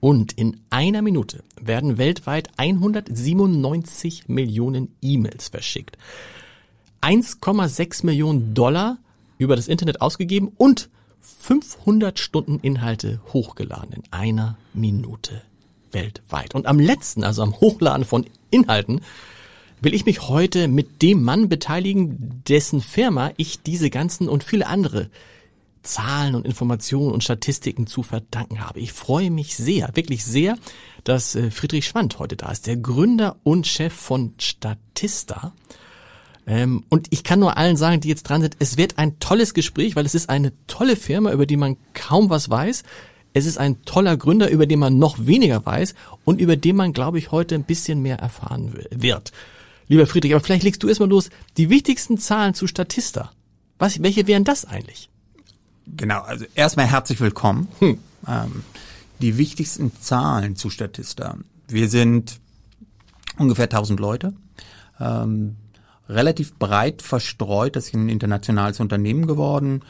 Und in einer Minute werden weltweit 197 Millionen E-Mails verschickt. 1,6 Millionen Dollar über das Internet ausgegeben und 500 Stunden Inhalte hochgeladen in einer Minute weltweit. Und am letzten, also am Hochladen von Inhalten, will ich mich heute mit dem Mann beteiligen, dessen Firma ich diese ganzen und viele andere Zahlen und Informationen und Statistiken zu verdanken habe. Ich freue mich sehr, wirklich sehr, dass äh, Friedrich Schwand heute da ist, der Gründer und Chef von Statista. Ähm, und ich kann nur allen sagen, die jetzt dran sind, es wird ein tolles Gespräch, weil es ist eine tolle Firma, über die man kaum was weiß. Es ist ein toller Gründer, über den man noch weniger weiß und über den man, glaube ich, heute ein bisschen mehr erfahren wird. Lieber Friedrich, aber vielleicht legst du erstmal los. Die wichtigsten Zahlen zu Statista. Was, welche wären das eigentlich? Genau, also erstmal herzlich willkommen. Hm. Ähm, die wichtigsten Zahlen zu Statista. Wir sind ungefähr 1000 Leute, ähm, relativ breit verstreut, das ist ein internationales Unternehmen geworden.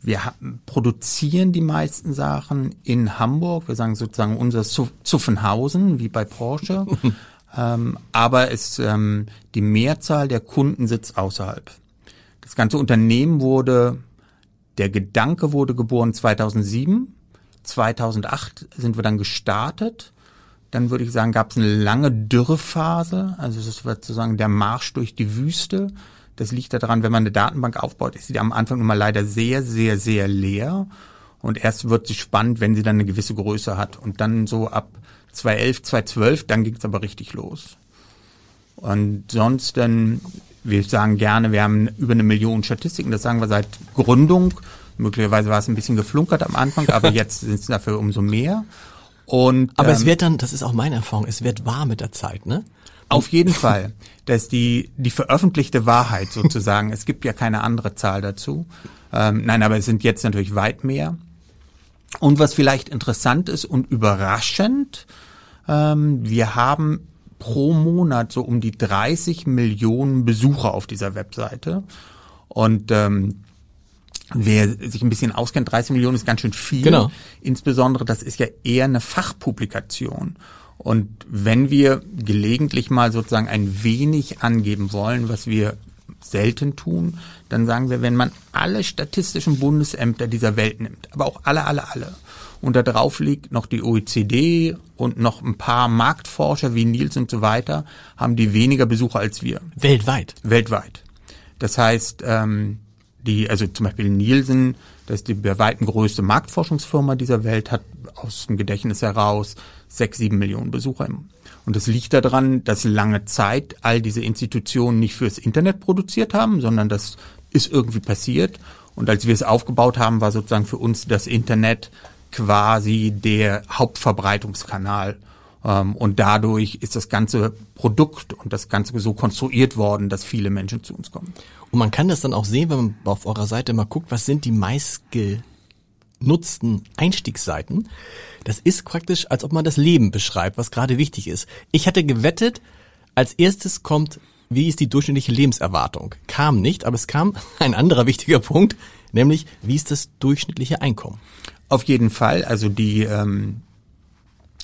Wir produzieren die meisten Sachen in Hamburg. Wir sagen sozusagen unser Zuffenhausen, wie bei Porsche. ähm, aber es, ähm, die Mehrzahl der Kunden sitzt außerhalb. Das ganze Unternehmen wurde der Gedanke wurde geboren 2007. 2008 sind wir dann gestartet. Dann würde ich sagen, gab es eine lange Dürrephase. Also das wird sozusagen der Marsch durch die Wüste. Das liegt daran, wenn man eine Datenbank aufbaut, ist sie am Anfang immer leider sehr, sehr, sehr leer. Und erst wird sie spannend, wenn sie dann eine gewisse Größe hat. Und dann so ab 2011, 2012, dann ging es aber richtig los. Und sonst dann wir sagen gerne, wir haben über eine Million Statistiken, das sagen wir seit Gründung. Möglicherweise war es ein bisschen geflunkert am Anfang, aber jetzt sind es dafür umso mehr. Und, aber ähm, es wird dann, das ist auch meine Erfahrung, es wird wahr mit der Zeit, ne? Auf jeden Fall. Das ist die, die veröffentlichte Wahrheit sozusagen. es gibt ja keine andere Zahl dazu. Ähm, nein, aber es sind jetzt natürlich weit mehr. Und was vielleicht interessant ist und überraschend, ähm, wir haben pro Monat so um die 30 Millionen Besucher auf dieser Webseite. Und ähm, wer sich ein bisschen auskennt, 30 Millionen ist ganz schön viel. Genau. Insbesondere, das ist ja eher eine Fachpublikation. Und wenn wir gelegentlich mal sozusagen ein wenig angeben wollen, was wir selten tun, dann sagen wir, wenn man alle statistischen Bundesämter dieser Welt nimmt, aber auch alle, alle, alle, und da drauf liegt noch die OECD und noch ein paar Marktforscher wie Niels und so weiter, haben die weniger Besucher als wir. Weltweit? Weltweit. Das heißt, ähm, die, also zum Beispiel Nielsen, das ist die bei weitem größte Marktforschungsfirma dieser Welt, hat aus dem Gedächtnis heraus sechs, sieben Millionen Besucher. Und das liegt daran, dass lange Zeit all diese Institutionen nicht fürs Internet produziert haben, sondern das ist irgendwie passiert. Und als wir es aufgebaut haben, war sozusagen für uns das Internet quasi der Hauptverbreitungskanal. Ähm, und dadurch ist das ganze Produkt und das Ganze so konstruiert worden, dass viele Menschen zu uns kommen. Und man kann das dann auch sehen, wenn man auf eurer Seite mal guckt, was sind die meistgenutzten Einstiegsseiten. Das ist praktisch, als ob man das Leben beschreibt, was gerade wichtig ist. Ich hatte gewettet, als erstes kommt, wie ist die durchschnittliche Lebenserwartung? Kam nicht, aber es kam ein anderer wichtiger Punkt, nämlich wie ist das durchschnittliche Einkommen? Auf jeden Fall. Also die ähm,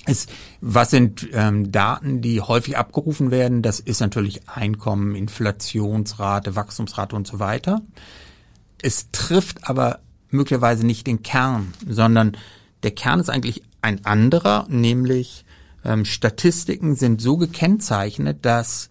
es, was sind ähm, Daten, die häufig abgerufen werden? Das ist natürlich Einkommen, Inflationsrate, Wachstumsrate und so weiter. Es trifft aber möglicherweise nicht den Kern, sondern der Kern ist eigentlich ein anderer, nämlich ähm, Statistiken sind so gekennzeichnet, dass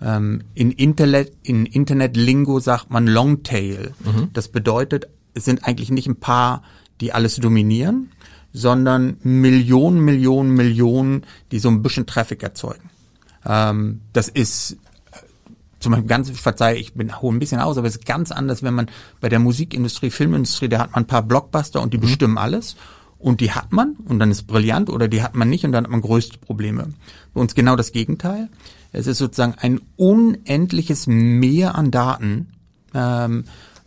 ähm, in Internet, in Internet-Lingo sagt man Longtail. Mhm. Das bedeutet, es sind eigentlich nicht ein paar, die alles dominieren, sondern Millionen, Millionen, Millionen, die so ein bisschen Traffic erzeugen. Ähm, das ist äh, zum Beispiel ganz, ich verzeihe, ich bin hole ein bisschen aus, aber es ist ganz anders, wenn man bei der Musikindustrie, Filmindustrie, da hat man ein paar Blockbuster und die mhm. bestimmen alles. Und die hat man und dann ist brillant oder die hat man nicht und dann hat man größte Probleme. Bei uns genau das Gegenteil. Es ist sozusagen ein unendliches Meer an Daten, ähm,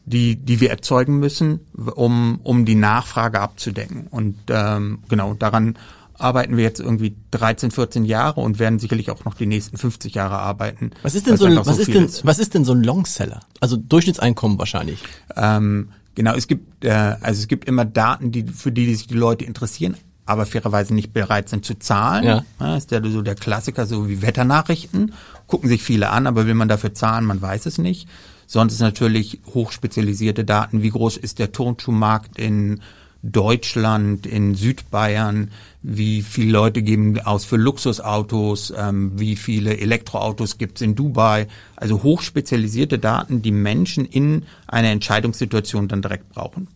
die, die wir erzeugen müssen, um, um die Nachfrage abzudecken. Und ähm, genau daran arbeiten wir jetzt irgendwie 13, 14 Jahre und werden sicherlich auch noch die nächsten 50 Jahre arbeiten. Was ist denn so, was so ist denn, ist. was ist denn so ein Longseller? Also Durchschnittseinkommen wahrscheinlich. Ähm, genau, es gibt, äh, also es gibt immer Daten, die, für die, die sich die Leute interessieren, aber fairerweise nicht bereit sind zu zahlen. Ja. ja ist der so der Klassiker, so wie Wetternachrichten. Gucken sich viele an, aber will man dafür zahlen, man weiß es nicht. Sonst natürlich hochspezialisierte Daten. Wie groß ist der Turnschuhmarkt in Deutschland, in Südbayern? Wie viele Leute geben aus für Luxusautos? Ähm, wie viele Elektroautos gibt es in Dubai? Also hochspezialisierte Daten, die Menschen in einer Entscheidungssituation dann direkt brauchen.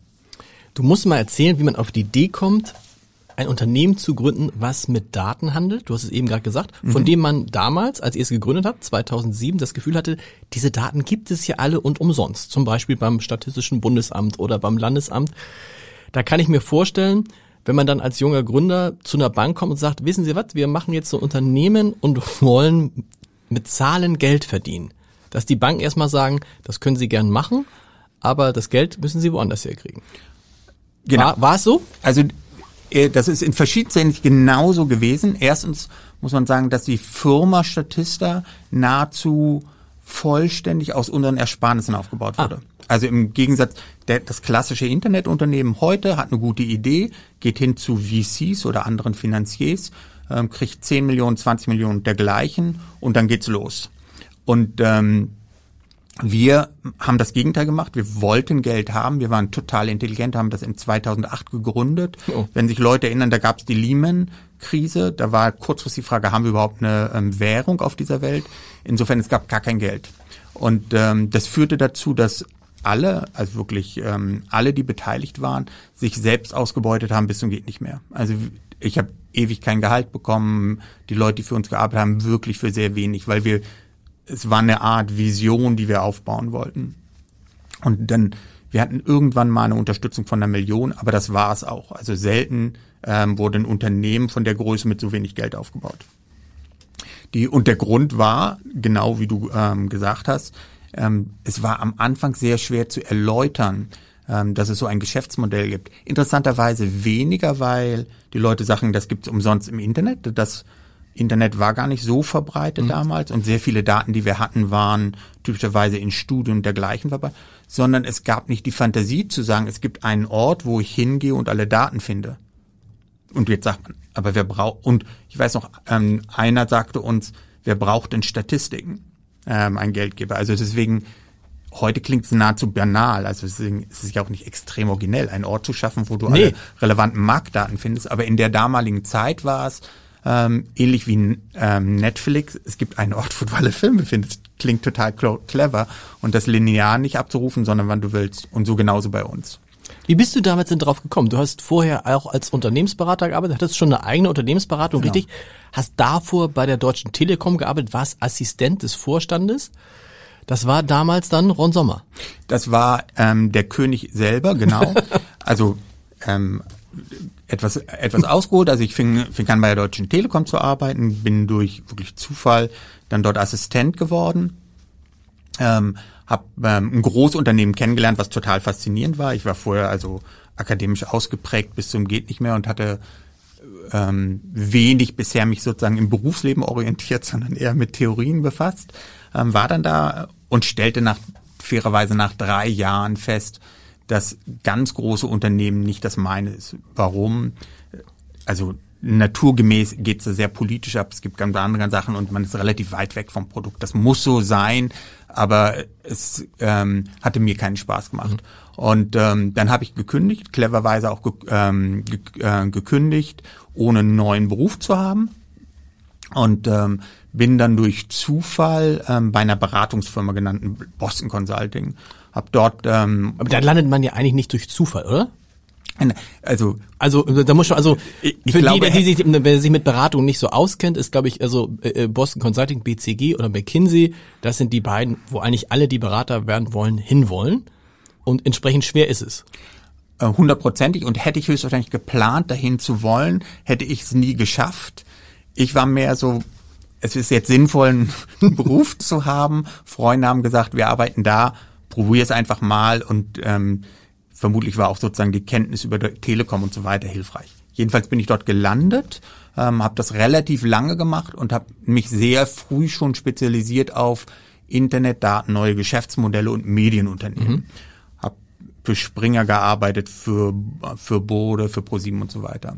Du musst mal erzählen, wie man auf die Idee kommt, ein Unternehmen zu gründen, was mit Daten handelt. Du hast es eben gerade gesagt, von mhm. dem man damals, als ihr es gegründet habt, 2007, das Gefühl hatte, diese Daten gibt es ja alle und umsonst. Zum Beispiel beim Statistischen Bundesamt oder beim Landesamt. Da kann ich mir vorstellen, wenn man dann als junger Gründer zu einer Bank kommt und sagt, wissen Sie was, wir machen jetzt so ein Unternehmen und wollen mit Zahlen Geld verdienen. Dass die Banken erstmal sagen, das können Sie gern machen, aber das Geld müssen Sie woanders herkriegen. Genau. War, war es so? Also das ist in verschiedenster Hinsicht genauso gewesen. Erstens muss man sagen, dass die Firma Statista nahezu vollständig aus unseren Ersparnissen aufgebaut wurde. Ah. Also im Gegensatz, der, das klassische Internetunternehmen heute hat eine gute Idee, geht hin zu VCs oder anderen Finanziers, ähm, kriegt 10 Millionen, 20 Millionen dergleichen und dann geht's los. Und ähm, wir haben das Gegenteil gemacht. Wir wollten Geld haben. Wir waren total intelligent, haben das in 2008 gegründet. Oh. Wenn sich Leute erinnern, da gab es die Lehman-Krise. Da war kurzfristig die Frage, haben wir überhaupt eine ähm, Währung auf dieser Welt? Insofern, es gab gar kein Geld. Und ähm, das führte dazu, dass alle, also wirklich ähm, alle, die beteiligt waren, sich selbst ausgebeutet haben bis zum geht nicht mehr. Also ich habe ewig kein Gehalt bekommen. Die Leute, die für uns gearbeitet haben, wirklich für sehr wenig, weil wir es war eine Art Vision, die wir aufbauen wollten. Und dann, wir hatten irgendwann mal eine Unterstützung von einer Million, aber das war es auch. Also selten ähm, wurde ein Unternehmen von der Größe mit so wenig Geld aufgebaut. Die, und der Grund war, genau wie du ähm, gesagt hast, ähm, es war am Anfang sehr schwer zu erläutern, ähm, dass es so ein Geschäftsmodell gibt. Interessanterweise weniger, weil die Leute sagen, das gibt es umsonst im Internet. Das Internet war gar nicht so verbreitet mhm. damals und sehr viele Daten, die wir hatten, waren typischerweise in Studien und dergleichen verbreitet, sondern es gab nicht die Fantasie zu sagen, es gibt einen Ort, wo ich hingehe und alle Daten finde. Und jetzt sagt man, aber wer braucht, und ich weiß noch, ähm, einer sagte uns, wer braucht denn Statistiken? Ähm, ein Geldgeber. Also deswegen, heute klingt es nahezu banal, also deswegen ist es ja auch nicht extrem originell, einen Ort zu schaffen, wo du nee. alle relevanten Marktdaten findest, aber in der damaligen Zeit war es, ähm, ähnlich wie ähm, Netflix. Es gibt einen Ort, wo du alle Filme findest. Klingt total clever. Und das linear nicht abzurufen, sondern wann du willst. Und so genauso bei uns. Wie bist du damals denn drauf gekommen? Du hast vorher auch als Unternehmensberater gearbeitet, hattest schon eine eigene Unternehmensberatung, genau. richtig? Hast davor bei der Deutschen Telekom gearbeitet, warst Assistent des Vorstandes. Das war damals dann Ron Sommer. Das war ähm, der König selber, genau. also ähm, etwas, etwas ausgeholt. Also ich fing, fing an bei der Deutschen Telekom zu arbeiten, bin durch wirklich Zufall dann dort Assistent geworden. Ähm, habe ähm, ein großes Unternehmen kennengelernt, was total faszinierend war. Ich war vorher also akademisch ausgeprägt bis zum geht nicht mehr und hatte ähm, wenig bisher mich sozusagen im Berufsleben orientiert, sondern eher mit Theorien befasst. Ähm, war dann da und stellte nach fairerweise nach drei Jahren fest, dass ganz große Unternehmen nicht das meine ist. Warum? Also naturgemäß geht es sehr politisch ab. Es gibt ganz andere Sachen und man ist relativ weit weg vom Produkt. Das muss so sein, aber es ähm, hatte mir keinen Spaß gemacht. Mhm. Und ähm, dann habe ich gekündigt, cleverweise auch ge ähm, ge äh, gekündigt, ohne einen neuen Beruf zu haben. Und ähm, bin dann durch Zufall ähm, bei einer Beratungsfirma genannten Boston Consulting, hab dort ähm, Aber da landet man ja eigentlich nicht durch Zufall, oder? also Also da muss schon, also Ich- ich für glaube, die, die sich, wer sich mit Beratung nicht so auskennt, ist glaube ich also äh, Boston Consulting, BCG oder McKinsey, das sind die beiden, wo eigentlich alle, die Berater werden wollen, hinwollen. Und entsprechend schwer ist es. äh, hundertprozentig und hätte ich höchstwahrscheinlich geplant, dahin zu wollen, hätte ich es nie geschafft. Ich war mehr so, es ist jetzt sinnvoll, einen Beruf zu haben. Freunde haben gesagt, wir arbeiten da, probier es einfach mal und ähm, vermutlich war auch sozusagen die Kenntnis über Telekom und so weiter hilfreich. Jedenfalls bin ich dort gelandet, ähm, habe das relativ lange gemacht und habe mich sehr früh schon spezialisiert auf Internetdaten, neue Geschäftsmodelle und Medienunternehmen. Hab für Springer gearbeitet, für, für Bode, für ProSieben und so weiter.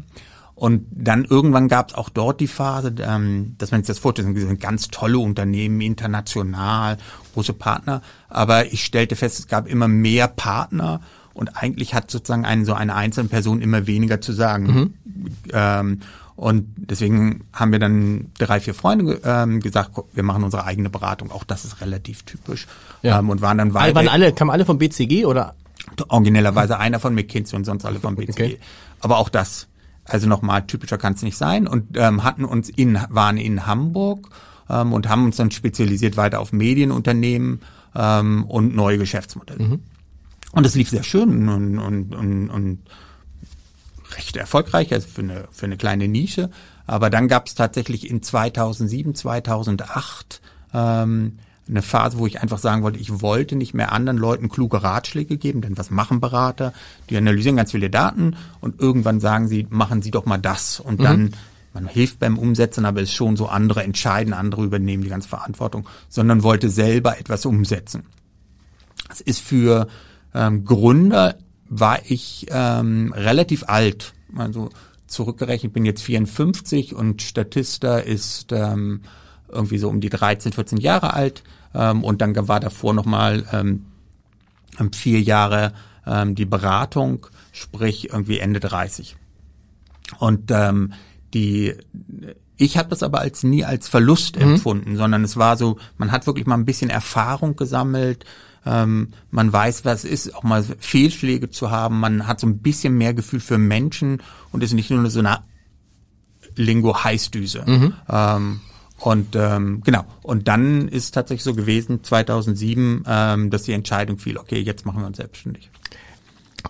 Und dann irgendwann gab es auch dort die Phase, ähm, dass man sich das vorstellt, das sind ganz tolle Unternehmen, international, große Partner. Aber ich stellte fest, es gab immer mehr Partner und eigentlich hat sozusagen eine, so eine einzelne Person immer weniger zu sagen. Ähm, und deswegen haben wir dann drei, vier Freunde ähm, gesagt, wir machen unsere eigene Beratung. Auch das ist relativ typisch. Ja. Ähm, und waren dann Alle, weiter waren alle, kamen alle vom BCG oder? originellerweise einer von McKinsey und sonst alle vom BCG. Okay. Aber auch das, also nochmal, typischer kann es nicht sein und ähm, hatten uns in, waren in Hamburg ähm, und haben uns dann spezialisiert weiter auf Medienunternehmen ähm, und neue Geschäftsmodelle. Und es lief sehr schön und, und, und, und recht erfolgreich, also für eine, für eine kleine Nische. Aber dann gab es tatsächlich in 2007, 2008 ähm, eine Phase, wo ich einfach sagen wollte, ich wollte nicht mehr anderen Leuten kluge Ratschläge geben, denn was machen Berater? Die analysieren ganz viele Daten und irgendwann sagen sie, machen Sie doch mal das. Und dann, man hilft beim Umsetzen, aber es ist schon so, andere entscheiden, andere übernehmen die ganze Verantwortung, sondern wollte selber etwas umsetzen. Es ist für ähm, Gründer war ich ähm, relativ alt, also zurückgerechnet bin jetzt 54 und Statista ist ähm, irgendwie so um die 13, 14 Jahre alt ähm, und dann war davor nochmal ähm, vier Jahre ähm, die Beratung, sprich irgendwie Ende 30. Und ähm, die ich habe das aber als nie als Verlust empfunden, sondern es war so, man hat wirklich mal ein bisschen Erfahrung gesammelt, ähm, man weiß, was es ist, auch mal Fehlschläge zu haben, man hat so ein bisschen mehr Gefühl für Menschen und ist nicht nur so eine Lingo-Heißdüse. Ähm, und ähm, genau, und dann ist tatsächlich so gewesen, 2007, ähm, dass die Entscheidung fiel, okay, jetzt machen wir uns selbstständig.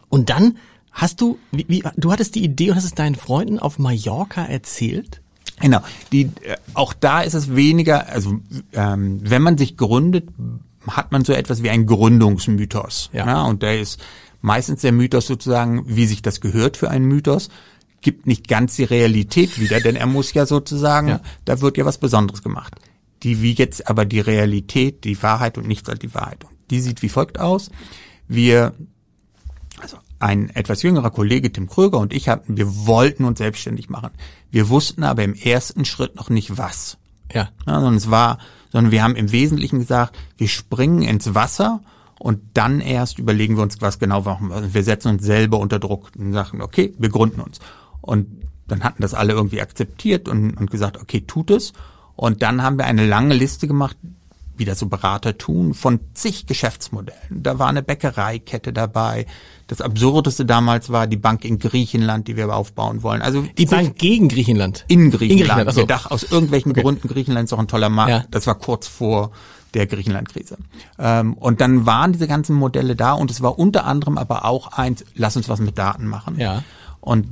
Und dann hast du, wie, wie, du hattest die Idee und hast es deinen Freunden auf Mallorca erzählt? Genau. Die, äh, auch da ist es weniger, also ähm, wenn man sich gründet, hat man so etwas wie einen Gründungsmythos. Ja. und der ist meistens der Mythos sozusagen, wie sich das gehört für einen Mythos, gibt nicht ganz die Realität wieder, denn er muss ja sozusagen, Ja. da wird ja was Besonderes gemacht. Die wie jetzt aber die Realität, die Wahrheit und nichts als die Wahrheit. Und die sieht wie folgt aus. Wir also ein etwas jüngerer Kollege Tim Kröger und ich hatten, wir wollten uns selbstständig machen. Wir wussten aber im ersten Schritt noch nicht was. Ja. Ja, sondern es war, sondern wir haben im Wesentlichen gesagt, wir springen ins Wasser und dann erst überlegen wir uns, was genau machen wir. Also wir setzen uns selber unter Druck und sagen, okay, wir gründen uns. Und dann hatten das alle irgendwie akzeptiert und, und gesagt, okay, tut es. Und dann haben wir eine lange Liste gemacht, wie das so Berater tun, von zig Geschäftsmodellen. Da war eine Bäckereikette dabei. Das Absurdeste damals war die Bank in Griechenland, die wir aufbauen wollen. Also Die Bank gegen Griechenland. in Griechenland. ach so. Wir dachten, aus irgendwelchen Gründen, Griechenland ist auch ein toller Markt. Ja. Das war kurz vor der Griechenland-Krise. Ähm, und dann waren diese ganzen Modelle da und es war unter anderem aber auch eins, lass uns was mit Daten machen. Ja. Und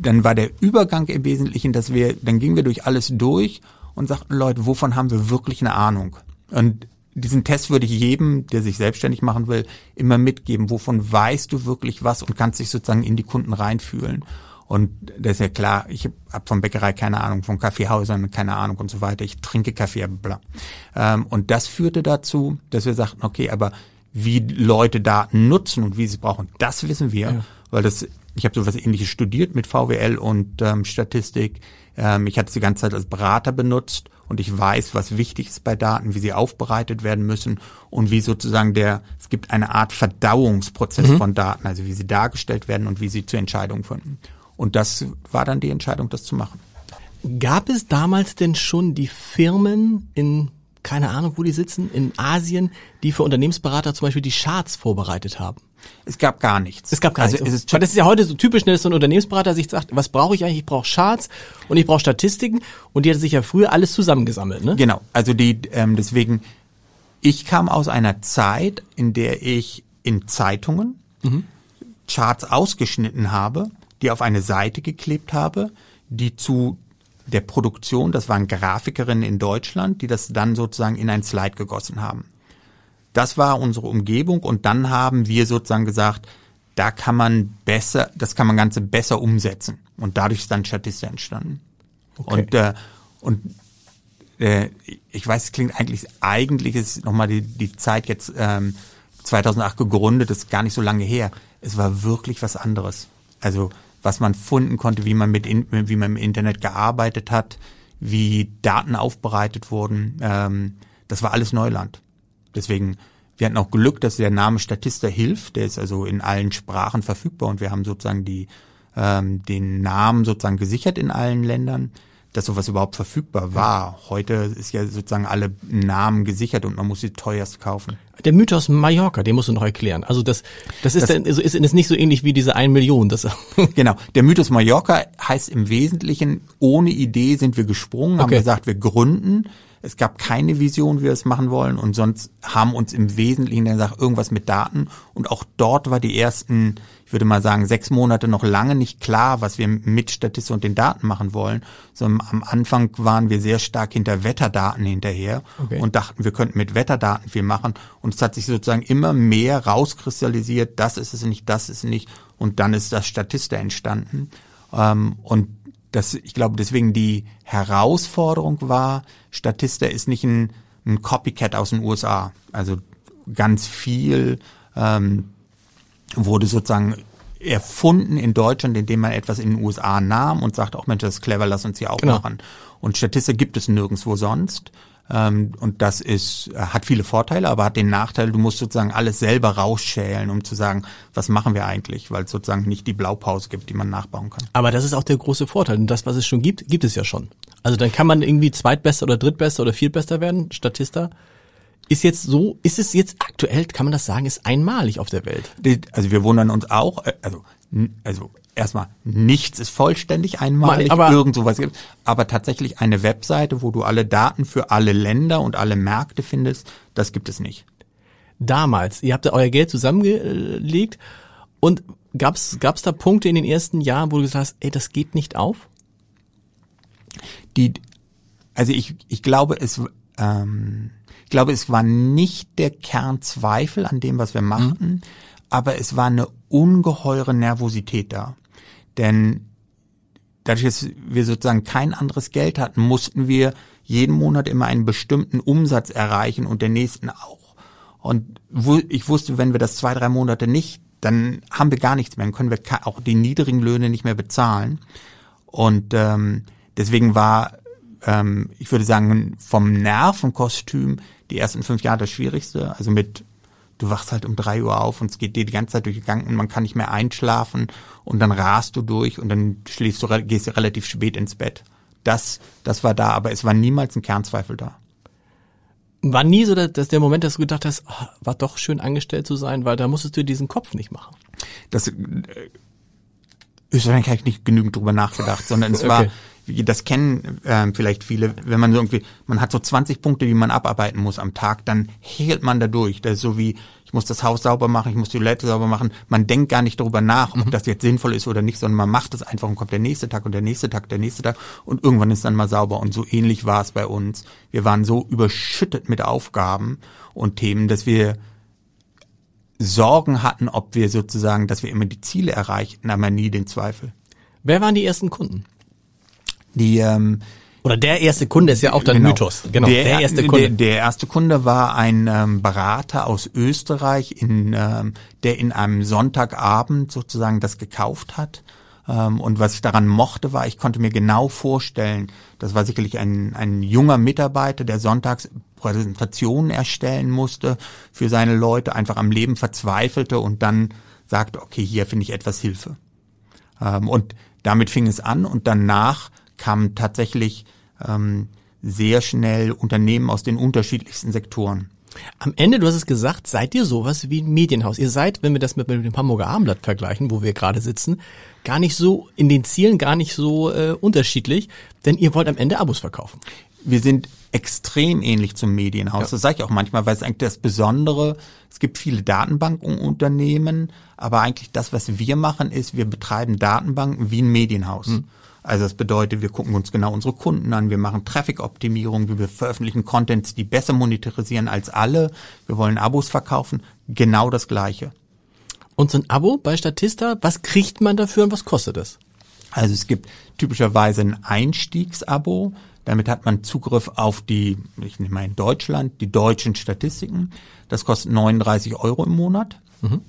dann war der Übergang im Wesentlichen, dass wir, dann gingen wir durch alles durch und sagten, Leute, wovon haben wir wirklich eine Ahnung? Und diesen Test würde ich jedem, der sich selbstständig machen will, immer mitgeben. Wovon weißt du wirklich was und kannst dich sozusagen in die Kunden reinfühlen? Und das ist ja klar, ich habe von Bäckerei keine Ahnung, von Kaffeehäusern keine Ahnung und so weiter. Ich trinke Kaffee, bla. Ähm, und das führte dazu, dass wir sagten, okay, aber wie Leute Daten nutzen und wie sie brauchen, das wissen wir, weil das ich habe sowas ähnliches studiert mit VWL und ähm, Statistik. Ähm, ich hatte es die ganze Zeit als Berater benutzt und ich weiß, was wichtig ist bei Daten, wie sie aufbereitet werden müssen und wie sozusagen der, es gibt eine Art Verdauungsprozess von Daten, also wie sie dargestellt werden und wie sie zu Entscheidungen finden. Und das war dann die Entscheidung, das zu machen. Gab es damals denn schon die Firmen in, keine Ahnung, wo die sitzen, in Asien, die für Unternehmensberater zum Beispiel die Charts vorbereitet haben? Es gab gar nichts. Es gab gar also nichts. Es ist Weil das ist ja heute so typisch, dass so ein Unternehmensberater sich sagt, was brauche ich eigentlich? Ich brauche Charts und ich brauche Statistiken und die hat sich ja früher alles zusammengesammelt, ne? Genau, also die ähm, deswegen, ich kam aus einer Zeit, in der ich in Zeitungen Charts ausgeschnitten habe, die auf eine Seite geklebt habe, die zu der Produktion, das waren Grafikerinnen in Deutschland, die das dann sozusagen in ein Slide gegossen haben. Das war unsere Umgebung und dann haben wir sozusagen gesagt, da kann man besser, das kann man Ganze besser umsetzen. Und dadurch ist dann Statista entstanden. Okay. Und, äh, und äh, ich weiß, es klingt eigentlich, eigentlich ist nochmal die, die Zeit jetzt ähm, 2008 gegründet, ist gar nicht so lange her. Es war wirklich was anderes. Also was man finden konnte, wie man mit in, wie man im Internet gearbeitet hat, wie Daten aufbereitet wurden, ähm, das war alles Neuland. Deswegen, wir hatten auch Glück, dass der Name Statista hilft. Der ist also in allen Sprachen verfügbar und wir haben sozusagen die, ähm, den Namen sozusagen gesichert in allen Ländern, dass sowas überhaupt verfügbar war. Heute ist ja sozusagen alle Namen gesichert und man muss sie teuerst kaufen. Der Mythos Mallorca, den musst du noch erklären. Also das, das ist, Das- dann, also ist, ist nicht so ähnlich wie diese 1 Million. Das, Genau. Der Mythos Mallorca heißt im Wesentlichen, ohne Idee sind wir gesprungen, haben Okay. gesagt, wir gründen. Es gab keine Vision, wie wir es machen wollen. Und sonst haben uns im Wesentlichen dann gesagt, irgendwas mit Daten. Und auch dort war die ersten, ich würde mal sagen, sechs Monate noch lange nicht klar, was wir mit Statistik und den Daten machen wollen, sondern am Anfang waren wir sehr stark hinter Wetterdaten hinterher Okay. und dachten, wir könnten mit Wetterdaten viel machen. Und es hat sich sozusagen immer mehr rauskristallisiert, das ist es nicht, das ist es nicht. Und dann ist das Statista entstanden. Ähm, und das, ich glaube, deswegen die Herausforderung war, Statista ist nicht ein, ein Copycat aus den USA. Also ganz viel ähm, wurde sozusagen erfunden in Deutschland, indem man etwas in den USA nahm und sagte, auch Mensch, das ist clever, lass uns hier auch Genau. machen. Und Statista gibt es nirgendwo sonst. Ähm, und das ist, hat viele Vorteile, aber hat den Nachteil, du musst sozusagen alles selber rausschälen, um zu sagen, was machen wir eigentlich, weil es sozusagen nicht die Blaupause gibt, die man nachbauen kann. aber das ist auch der große Vorteil. Und das, was es schon gibt, gibt es ja schon. Also dann kann man irgendwie Zweitbester oder Drittbester oder Viertbester werden. Statista ist jetzt so, ist es jetzt aktuell, kann man das sagen, ist einmalig auf der Welt. Also wir wundern uns auch, äh, also, also erstmal, nichts ist vollständig einmalig, Mal- aber- irgend sowas gibt, aber tatsächlich eine Webseite, wo du alle Daten für alle Länder und alle Märkte findest, das gibt es nicht. Damals, ihr habt da euer Geld zusammengelegt und gab's gab's da Punkte in den ersten Jahren, wo du gesagt hast, ey, das geht nicht auf? Die, also ich, ich glaube, es, ähm, ich glaube, es war nicht der Kernzweifel an dem, was wir machten, aber es war eine ungeheure Nervosität da. Denn dadurch, dass wir sozusagen kein anderes Geld hatten, mussten wir jeden Monat immer einen bestimmten Umsatz erreichen und den nächsten auch. Und ich wusste, wenn wir das zwei, drei Monate nicht, dann haben wir gar nichts mehr, dann können wir auch die niedrigen Löhne nicht mehr bezahlen. Und ähm, deswegen war, ähm, ich würde sagen, vom Nervenkostüm die ersten fünf Jahre das Schwierigste. Also mit, du wachst halt um drei Uhr auf und es geht dir die ganze Zeit durch den Gang und man kann nicht mehr einschlafen und dann rast du durch und dann schläfst du, gehst du relativ spät ins Bett. Das, das war da, aber es war niemals ein Kernzweifel da. War nie so, dass, der Moment, dass du gedacht hast, ah, war doch schön angestellt zu sein, weil da musstest du diesen Kopf nicht machen. das äh, ist wahrscheinlich habe ich nicht genügend drüber nachgedacht, sondern es war, Okay. wie das kennen ähm, vielleicht viele, wenn man so irgendwie, man hat so 20 Punkte, die man abarbeiten muss am Tag, dann hechelt man da durch. Das ist so wie, ich muss das Haus sauber machen, ich muss die Toilette sauber machen. Man denkt gar nicht darüber nach, ob das jetzt sinnvoll ist oder nicht, sondern man macht es einfach und kommt der nächste Tag und der nächste Tag, der nächste Tag und irgendwann ist dann mal sauber. Und so ähnlich war es bei uns. Wir waren so überschüttet mit Aufgaben und Themen, dass wir Sorgen hatten, ob wir sozusagen, dass wir immer die Ziele erreichten, aber nie den Zweifel. Wer waren die ersten Kunden? Die ähm, Oder der erste Kunde ist ja auch dein genau. Mythos. Genau, der, erste Kunde. Der, der erste Kunde war ein ähm, Berater aus Österreich, in, ähm, der in einem Sonntagabend sozusagen das gekauft hat. Ähm, und was ich daran mochte, war, ich konnte mir genau vorstellen, das war sicherlich ein, ein junger Mitarbeiter, der sonntags Präsentationen erstellen musste für seine Leute, einfach am Leben verzweifelte und dann sagte, okay, hier finde ich etwas Hilfe. Ähm, und damit fing es an und danach kamen tatsächlich ähm, sehr schnell Unternehmen aus den unterschiedlichsten Sektoren. Am Ende, du hast es gesagt, seid ihr sowas wie ein Medienhaus. Ihr seid, wenn wir das mit, mit dem Hamburger Abendblatt vergleichen, wo wir gerade sitzen, gar nicht so in den Zielen gar nicht so äh, unterschiedlich, denn ihr wollt am Ende Abos verkaufen. Wir sind extrem ähnlich zum Medienhaus. Ja. Das sage ich auch manchmal, weil es eigentlich das Besondere, es gibt viele Datenbankunternehmen, aber eigentlich das, was wir machen, ist, wir betreiben Datenbanken wie ein Medienhaus. Hm. Also das bedeutet, wir gucken uns genau unsere Kunden an, wir machen Traffic-Optimierung, wir veröffentlichen Contents, die besser monetarisieren als alle, wir wollen Abos verkaufen, genau das Gleiche. Und so ein Abo bei Statista, was kriegt man dafür und was kostet es? Also es gibt typischerweise ein Einstiegsabo, damit hat man Zugriff auf die, ich nehme mal in Deutschland, die deutschen Statistiken. Das kostet 39 Euro im Monat. Mhm.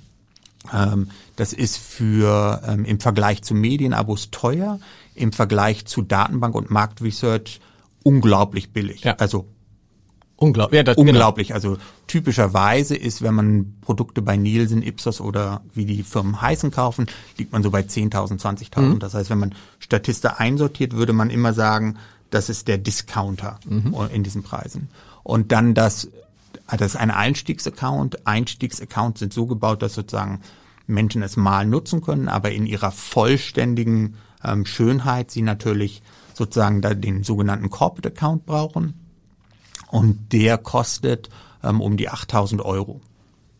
Ähm, das ist für ähm, im Vergleich zu Medienabos teuer, im Vergleich zu Datenbank und Marktresearch unglaublich billig. Ja. Also Unglaublich. Ja, das, genau. unglaublich. Genau. Also typischerweise ist, wenn man Produkte bei Nielsen, Ipsos oder wie die Firmen heißen kaufen, liegt man so bei 10.000, 20.000. Mhm. Das heißt, wenn man Statista einsortiert, würde man immer sagen, das ist der Discounter mhm. in diesen Preisen. Und dann das, das ist ein Einstiegsaccount. Einstiegsaccounts sind so gebaut, dass sozusagen Menschen es mal nutzen können, aber in ihrer vollständigen ähm, Schönheit sie natürlich sozusagen da den sogenannten Corporate Account brauchen. Und der kostet ähm, um die 8000 Euro.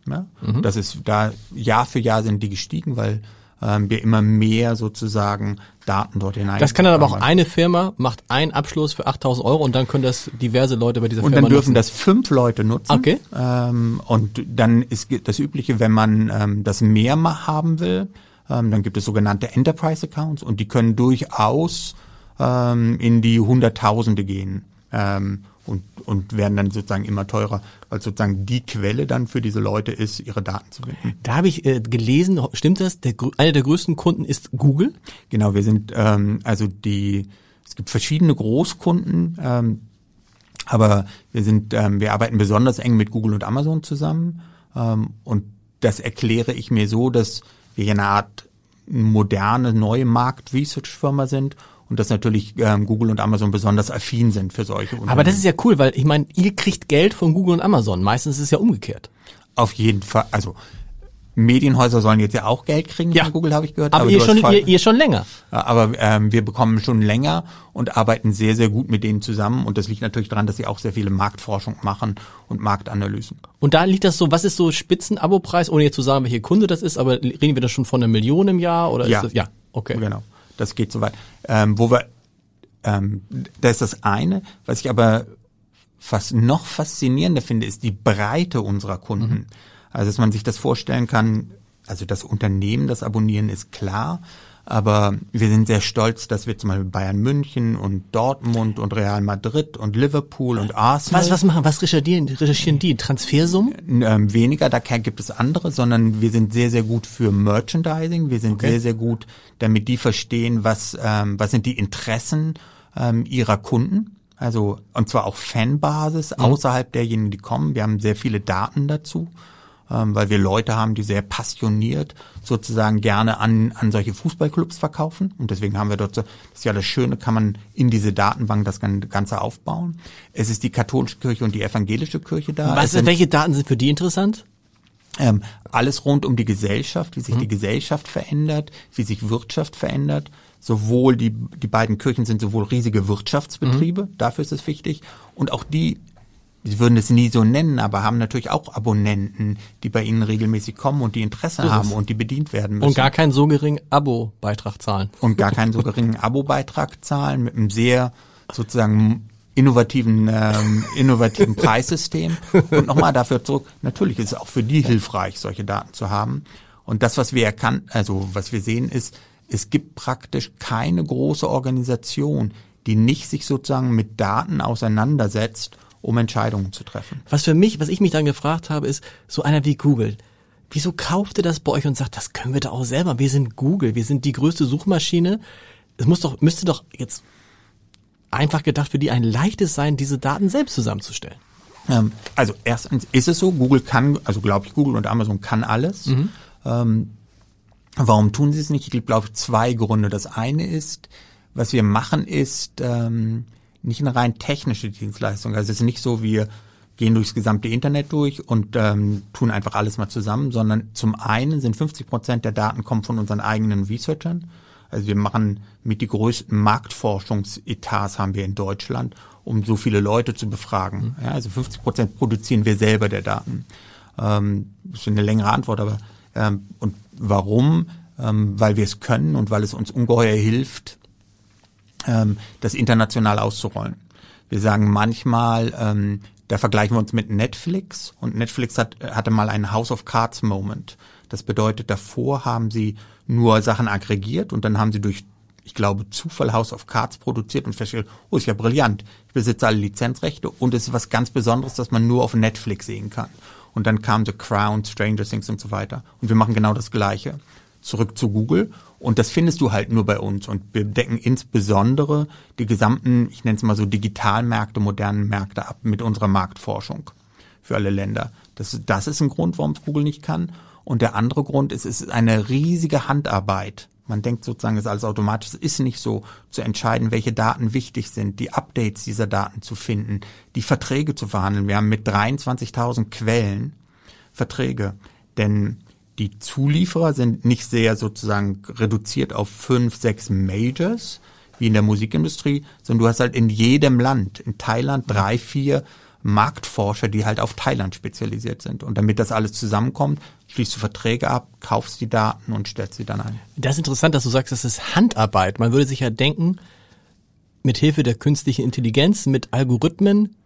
Ja? Mhm. Das ist da Jahr für Jahr sind die gestiegen, weil ähm, wir immer mehr sozusagen Daten dort hinein. Das kann dann aber auch eine Firma macht einen Abschluss für 8000 Euro und dann können das diverse Leute bei dieser und Firma nutzen. Und dann dürfen nutzen. das fünf Leute nutzen. Okay. Ähm, und dann ist das Übliche, wenn man ähm, das mehr haben will, ähm, dann gibt es sogenannte Enterprise Accounts und die können durchaus ähm, in die Hunderttausende gehen. Ähm, und, und werden dann sozusagen immer teurer, weil sozusagen die Quelle dann für diese Leute ist, ihre Daten zu finden. Da habe ich äh, gelesen, stimmt das? Der, einer der größten Kunden ist Google? Genau, wir sind ähm, also die, es gibt verschiedene Großkunden, ähm, aber wir sind, ähm, wir arbeiten besonders eng mit Google und Amazon zusammen ähm, und das erkläre ich mir so, dass wir hier eine Art moderne neue Markt-Research-Firma sind und dass natürlich ähm, Google und Amazon besonders affin sind für solche Unternehmen. Aber das ist ja cool, weil ich meine, ihr kriegt Geld von Google und Amazon. Meistens ist es ja umgekehrt. Auf jeden Fall. Also Medienhäuser sollen jetzt ja auch Geld kriegen ja. von Google, habe ich gehört. Aber, aber ihr, schon, ihr, ihr schon länger. Aber ähm, wir bekommen schon länger und arbeiten sehr, sehr gut mit denen zusammen. Und das liegt natürlich daran, dass sie auch sehr viele Marktforschung machen und Marktanalysen. Und da liegt das so, was ist so Spitzen-Abo-Preis, ohne jetzt zu sagen, welche Kunde das ist, aber reden wir da schon von einer Million im Jahr? Oder ja. ist das, ja, okay. Genau das geht so weit. Ähm, wo wir, ähm, das ist das eine, was ich aber fast noch faszinierender finde, ist die Breite unserer Kunden. Mhm. Also, dass man sich das vorstellen kann, also das Unternehmen, das Abonnieren ist klar, aber wir sind sehr stolz, dass wir zum Beispiel Bayern München und Dortmund und Real Madrid und Liverpool und Arsenal. Was, was machen, was recherchieren, recherchieren die? Transfersummen? Ähm, weniger, da gibt es andere, sondern wir sind sehr, sehr gut für Merchandising. Wir sind okay. sehr, sehr gut, damit die verstehen, was, ähm, was sind die Interessen ähm, ihrer Kunden. Also, und zwar auch Fanbasis mhm. außerhalb derjenigen, die kommen. Wir haben sehr viele Daten dazu weil wir Leute haben, die sehr passioniert sozusagen gerne an, an solche Fußballclubs verkaufen. Und deswegen haben wir dort so, das ist ja das Schöne, kann man in diese Datenbank das Ganze aufbauen. Es ist die katholische Kirche und die evangelische Kirche da. Was, sind, welche Daten sind für die interessant? Ähm, alles rund um die Gesellschaft, wie sich mhm. die Gesellschaft verändert, wie sich Wirtschaft verändert. Sowohl die, die beiden Kirchen sind sowohl riesige Wirtschaftsbetriebe, mhm. dafür ist es wichtig, und auch die Sie würden es nie so nennen, aber haben natürlich auch Abonnenten, die bei Ihnen regelmäßig kommen und die Interesse haben und die bedient werden müssen. Und gar keinen so geringen Abo-Beitrag zahlen. Und gar keinen so geringen Abo-Beitrag zahlen mit einem sehr sozusagen innovativen ähm, innovativen Preissystem. Und nochmal dafür zurück, natürlich ist es auch für die hilfreich, solche Daten zu haben. Und das, was wir erkannt, also was wir sehen, ist, es gibt praktisch keine große Organisation, die nicht sich sozusagen mit Daten auseinandersetzt um Entscheidungen zu treffen. Was für mich, was ich mich dann gefragt habe, ist so einer wie Google. Wieso kauft ihr das bei euch und sagt, das können wir doch auch selber? Wir sind Google, wir sind die größte Suchmaschine. Es muss doch, müsste doch jetzt einfach gedacht für die ein leichtes sein, diese Daten selbst zusammenzustellen. Ähm, also erstens ist es so, Google kann, also glaube ich, Google und Amazon kann alles. Mhm. Ähm, warum tun sie es nicht? Ich glaube, zwei Gründe. Das eine ist, was wir machen, ist ähm, nicht eine rein technische Dienstleistung. Also es ist nicht so, wir gehen durchs gesamte Internet durch und ähm, tun einfach alles mal zusammen, sondern zum einen sind 50 Prozent der Daten kommen von unseren eigenen Researchern. Also wir machen mit die größten Marktforschungsetats haben wir in Deutschland, um so viele Leute zu befragen. Ja, also 50 Prozent produzieren wir selber der Daten. Ähm, das ist eine längere Antwort, aber ähm, und warum? Ähm, weil wir es können und weil es uns ungeheuer hilft, ähm, das international auszurollen. Wir sagen manchmal, ähm, da vergleichen wir uns mit Netflix und Netflix hat, hatte mal einen House of Cards Moment. Das bedeutet, davor haben sie nur Sachen aggregiert und dann haben sie durch, ich glaube, Zufall House of Cards produziert und festgestellt, oh, ist ja brillant. Ich besitze alle Lizenzrechte und es ist was ganz Besonderes, das man nur auf Netflix sehen kann. Und dann kam The Crown, Stranger Things und so weiter. Und wir machen genau das Gleiche. Zurück zu Google und das findest du halt nur bei uns. Und wir decken insbesondere die gesamten, ich nenne es mal so Digitalmärkte, modernen Märkte ab mit unserer Marktforschung für alle Länder. Das, das ist ein Grund, warum es Google nicht kann. Und der andere Grund ist, es ist eine riesige Handarbeit. Man denkt sozusagen, es ist alles automatisch. Es ist nicht so, zu entscheiden, welche Daten wichtig sind, die Updates dieser Daten zu finden, die Verträge zu verhandeln. Wir haben mit 23.000 Quellen Verträge. Denn die Zulieferer sind nicht sehr sozusagen reduziert auf fünf, sechs Majors, wie in der Musikindustrie, sondern du hast halt in jedem Land, in Thailand drei, vier Marktforscher, die halt auf Thailand spezialisiert sind. Und damit das alles zusammenkommt, schließt du Verträge ab, kaufst die Daten und stellst sie dann ein. Das ist interessant, dass du sagst, das ist Handarbeit. Man würde sich ja denken, mit Hilfe der künstlichen Intelligenz, mit Algorithmen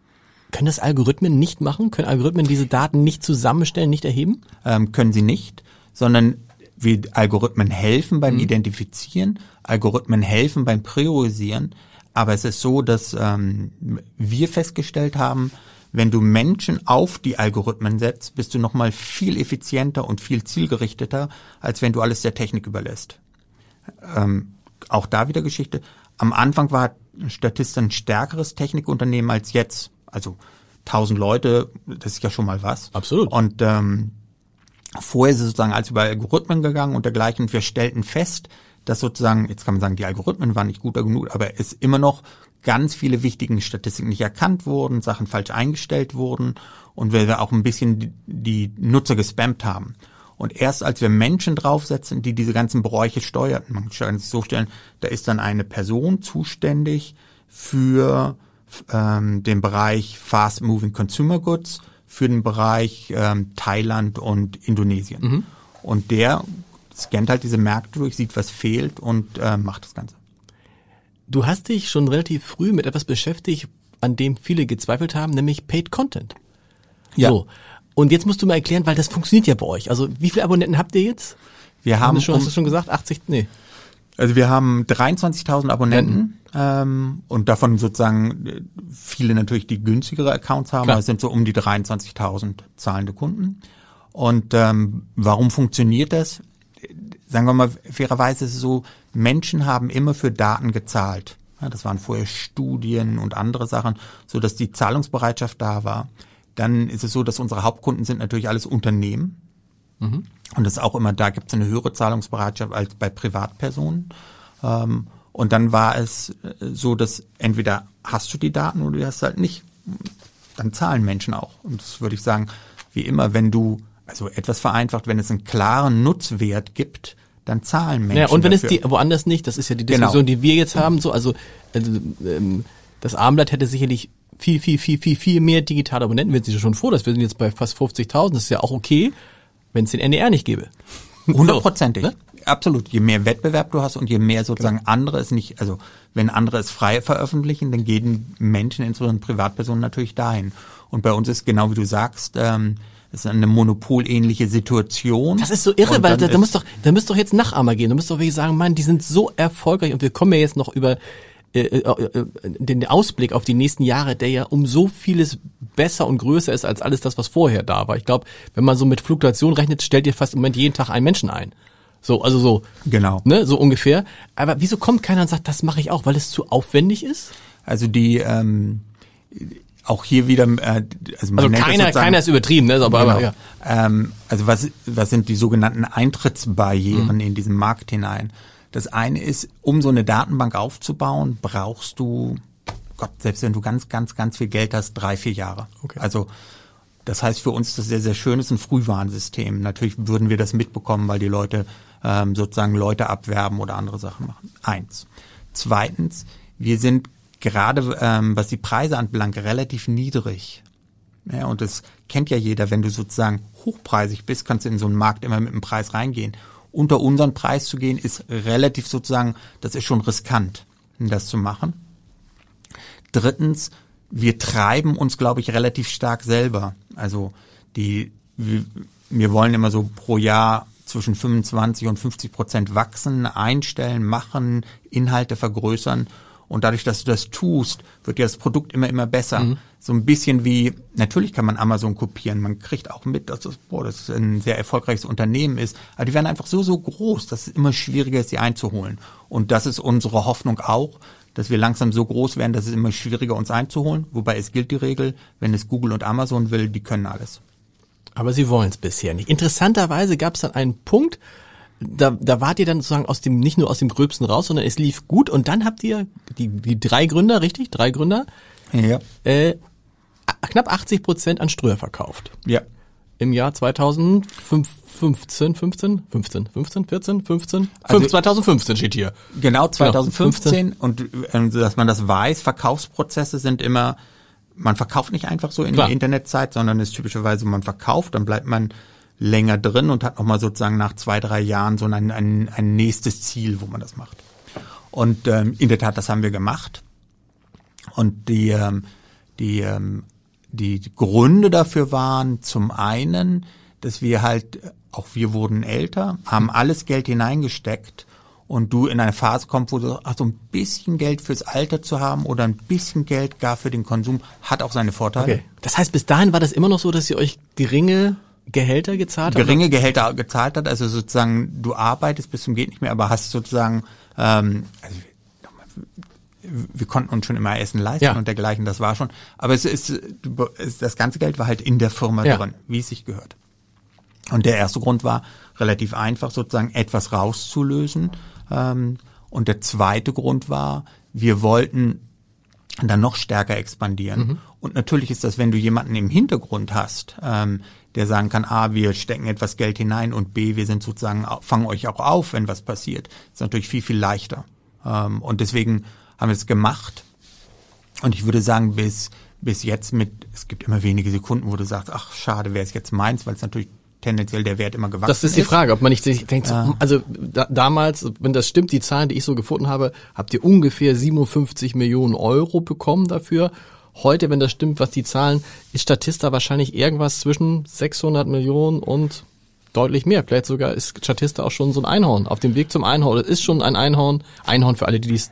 können das Algorithmen nicht machen? Können Algorithmen diese Daten nicht zusammenstellen, nicht erheben? Ähm, können sie nicht, sondern wir Algorithmen helfen beim mhm. Identifizieren, Algorithmen helfen beim Priorisieren, aber es ist so, dass ähm, wir festgestellt haben, wenn du Menschen auf die Algorithmen setzt, bist du nochmal viel effizienter und viel zielgerichteter, als wenn du alles der Technik überlässt. Ähm, auch da wieder Geschichte. Am Anfang war Statista ein stärkeres Technikunternehmen als jetzt also 1000 Leute, das ist ja schon mal was. Absolut. Und ähm, vorher ist es sozusagen als über Algorithmen gegangen und dergleichen. Und wir stellten fest, dass sozusagen, jetzt kann man sagen, die Algorithmen waren nicht gut genug, aber es immer noch ganz viele wichtigen Statistiken nicht erkannt wurden, Sachen falsch eingestellt wurden und wir auch ein bisschen die, die Nutzer gespammt haben. Und erst als wir Menschen draufsetzen, die diese ganzen Bereiche steuerten, man kann sich so stellen, da ist dann eine Person zuständig für ähm, den Bereich Fast Moving Consumer Goods für den Bereich ähm, Thailand und Indonesien. Mhm. Und der scannt halt diese Märkte durch, sieht, was fehlt und äh, macht das Ganze. Du hast dich schon relativ früh mit etwas beschäftigt, an dem viele gezweifelt haben, nämlich Paid Content. Ja. So. Und jetzt musst du mal erklären, weil das funktioniert ja bei euch. Also wie viele Abonnenten habt ihr jetzt? Wir haben, schon, um, hast du schon gesagt, 80? Nee. Also wir haben 23.000 Abonnenten ähm, und davon sozusagen äh, viele natürlich die günstigere Accounts haben, aber es sind so um die 23.000 zahlende Kunden. Und ähm, warum funktioniert das? Sagen wir mal fairerweise ist es so, Menschen haben immer für Daten gezahlt. Ja, das waren vorher Studien und andere Sachen, so dass die Zahlungsbereitschaft da war. Dann ist es so, dass unsere Hauptkunden sind natürlich alles Unternehmen. Mhm. Und das ist auch immer, da gibt es eine höhere Zahlungsbereitschaft als bei Privatpersonen. Ähm, und dann war es äh, so, dass entweder hast du die Daten oder du hast halt nicht. Dann zahlen Menschen auch. Und das würde ich sagen, wie immer, wenn du, also etwas vereinfacht, wenn es einen klaren Nutzwert gibt, dann zahlen Menschen. Ja, und wenn dafür. es die woanders nicht, das ist ja die genau. Diskussion, genau. die wir jetzt haben, so, also, also ähm, das Armblatt hätte sicherlich viel, viel, viel, viel, viel mehr digitale Abonnenten, wenn sie schon vor, dass wir sind jetzt bei fast 50.000, das ist ja auch okay wenn es den NDR nicht gäbe. Hundertprozentig. Ne? Absolut. Je mehr Wettbewerb du hast und je mehr sozusagen genau. andere es nicht, also wenn andere es frei veröffentlichen, dann gehen Menschen, insbesondere Privatpersonen, natürlich dahin. Und bei uns ist genau wie du sagst, ähm, es ist eine monopolähnliche Situation. Das ist so irre, weil da, da muss doch, da müsste doch jetzt Nachahmer gehen. Da müsste doch wirklich sagen, Mann, die sind so erfolgreich und wir kommen ja jetzt noch über äh, äh, äh, den Ausblick auf die nächsten Jahre, der ja um so vieles besser und größer ist als alles das, was vorher da war. Ich glaube, wenn man so mit Fluktuation rechnet, stellt ihr fast im Moment jeden Tag einen Menschen ein. So, also so. Genau. Ne, so ungefähr. Aber wieso kommt keiner und sagt, das mache ich auch, weil es zu aufwendig ist? Also die, ähm, auch hier wieder, äh, also, man also keiner, keiner ist übertrieben, ne? Aber, genau. aber ja. ähm, also was, was sind die sogenannten Eintrittsbarrieren mhm. in diesen Markt hinein? Das eine ist, um so eine Datenbank aufzubauen, brauchst du, Gott, selbst wenn du ganz, ganz, ganz viel Geld hast, drei, vier Jahre. Okay. Also das heißt für uns das sehr, sehr schön ist ein Frühwarnsystem. Natürlich würden wir das mitbekommen, weil die Leute ähm, sozusagen Leute abwerben oder andere Sachen machen. Eins. Zweitens, wir sind gerade, ähm, was die Preise anbelangt, relativ niedrig. Ja, und das kennt ja jeder, wenn du sozusagen hochpreisig bist, kannst du in so einen Markt immer mit einem Preis reingehen. Unter unseren Preis zu gehen, ist relativ sozusagen, das ist schon riskant, das zu machen. Drittens, wir treiben uns, glaube ich, relativ stark selber. Also die, wir, wollen immer so pro Jahr zwischen 25 und 50 Prozent wachsen, einstellen, machen, Inhalte vergrößern. Und dadurch, dass du das tust, wird ja das Produkt immer, immer besser. Mhm. So ein bisschen wie, natürlich kann man Amazon kopieren. Man kriegt auch mit, dass das, boah, das ein sehr erfolgreiches Unternehmen ist. Aber die werden einfach so, so groß, dass es immer schwieriger ist, sie einzuholen. Und das ist unsere Hoffnung auch, dass wir langsam so groß werden, dass es immer schwieriger uns einzuholen. Wobei es gilt die Regel, wenn es Google und Amazon will, die können alles. Aber sie wollen es bisher nicht. Interessanterweise gab es dann einen Punkt, da, da wart ihr dann sozusagen aus dem, nicht nur aus dem Gröbsten raus, sondern es lief gut und dann habt ihr die, die drei Gründer, richtig? Drei Gründer, Ja. äh, knapp 80 Prozent an Ströer verkauft. Ja. Im Jahr 2015, 15, 15, 15, 14, 15, Also- 2015 steht hier. Genau, 2015 15. und ähm, dass man das weiß, Verkaufsprozesse sind immer, man verkauft nicht einfach so in Klar. der Internetzeit, sondern es ist typischerweise, man verkauft, dann bleibt man länger drin und hat nochmal sozusagen nach zwei, drei Jahren so ein, ein, ein nächstes Ziel, wo man das macht. Und ähm, in der Tat, das haben wir gemacht. Und die, ähm, die, ähm, die Gründe dafür waren zum einen, dass wir halt, auch wir wurden älter, haben alles Geld hineingesteckt und du in eine Phase kommst, wo du ach, so ein bisschen Geld fürs Alter zu haben oder ein bisschen Geld gar für den Konsum, hat auch seine Vorteile. Okay. Das heißt, bis dahin war das immer noch so, dass ihr euch geringe Gehälter gezahlt habt? geringe Gehälter gezahlt hat, also sozusagen du arbeitest bis zum geht nicht mehr, aber hast sozusagen, ähm, also wir, konnten uns schon immer Essen leisten Ja. und dergleichen, das war schon, aber es ist, das ganze Geld war halt in der Firma Ja. drin, wie es sich gehört. Und der erste Grund war relativ einfach, sozusagen etwas rauszulösen. Ähm, und der zweite Grund war, wir wollten dann noch stärker expandieren. Und natürlich ist das, wenn du jemanden im Hintergrund hast, ähm, der sagen kann, A, wir stecken etwas Geld hinein und B, wir sind sozusagen, fangen euch auch auf, wenn was passiert, ist natürlich viel, viel leichter. Ähm, und deswegen haben wir es gemacht. Und ich würde sagen, bis, bis jetzt mit, es gibt immer wenige Sekunden, wo du sagst, ach, schade, wäre es jetzt meins, weil es natürlich tendenziell der Wert immer gewachsen Das ist die Frage, ob man nicht sich denkt, Ja. also da, damals, wenn das stimmt, die Zahlen, die ich so gefunden habe, habt ihr ungefähr 57 Millionen Euro bekommen dafür. Heute, wenn das stimmt, was die Zahlen, ist Statista wahrscheinlich irgendwas zwischen 600 Millionen und deutlich mehr. Vielleicht sogar ist Statista auch schon so ein Einhorn, auf dem Weg zum Einhorn. Es ist schon ein Einhorn. Einhorn für alle, die dies,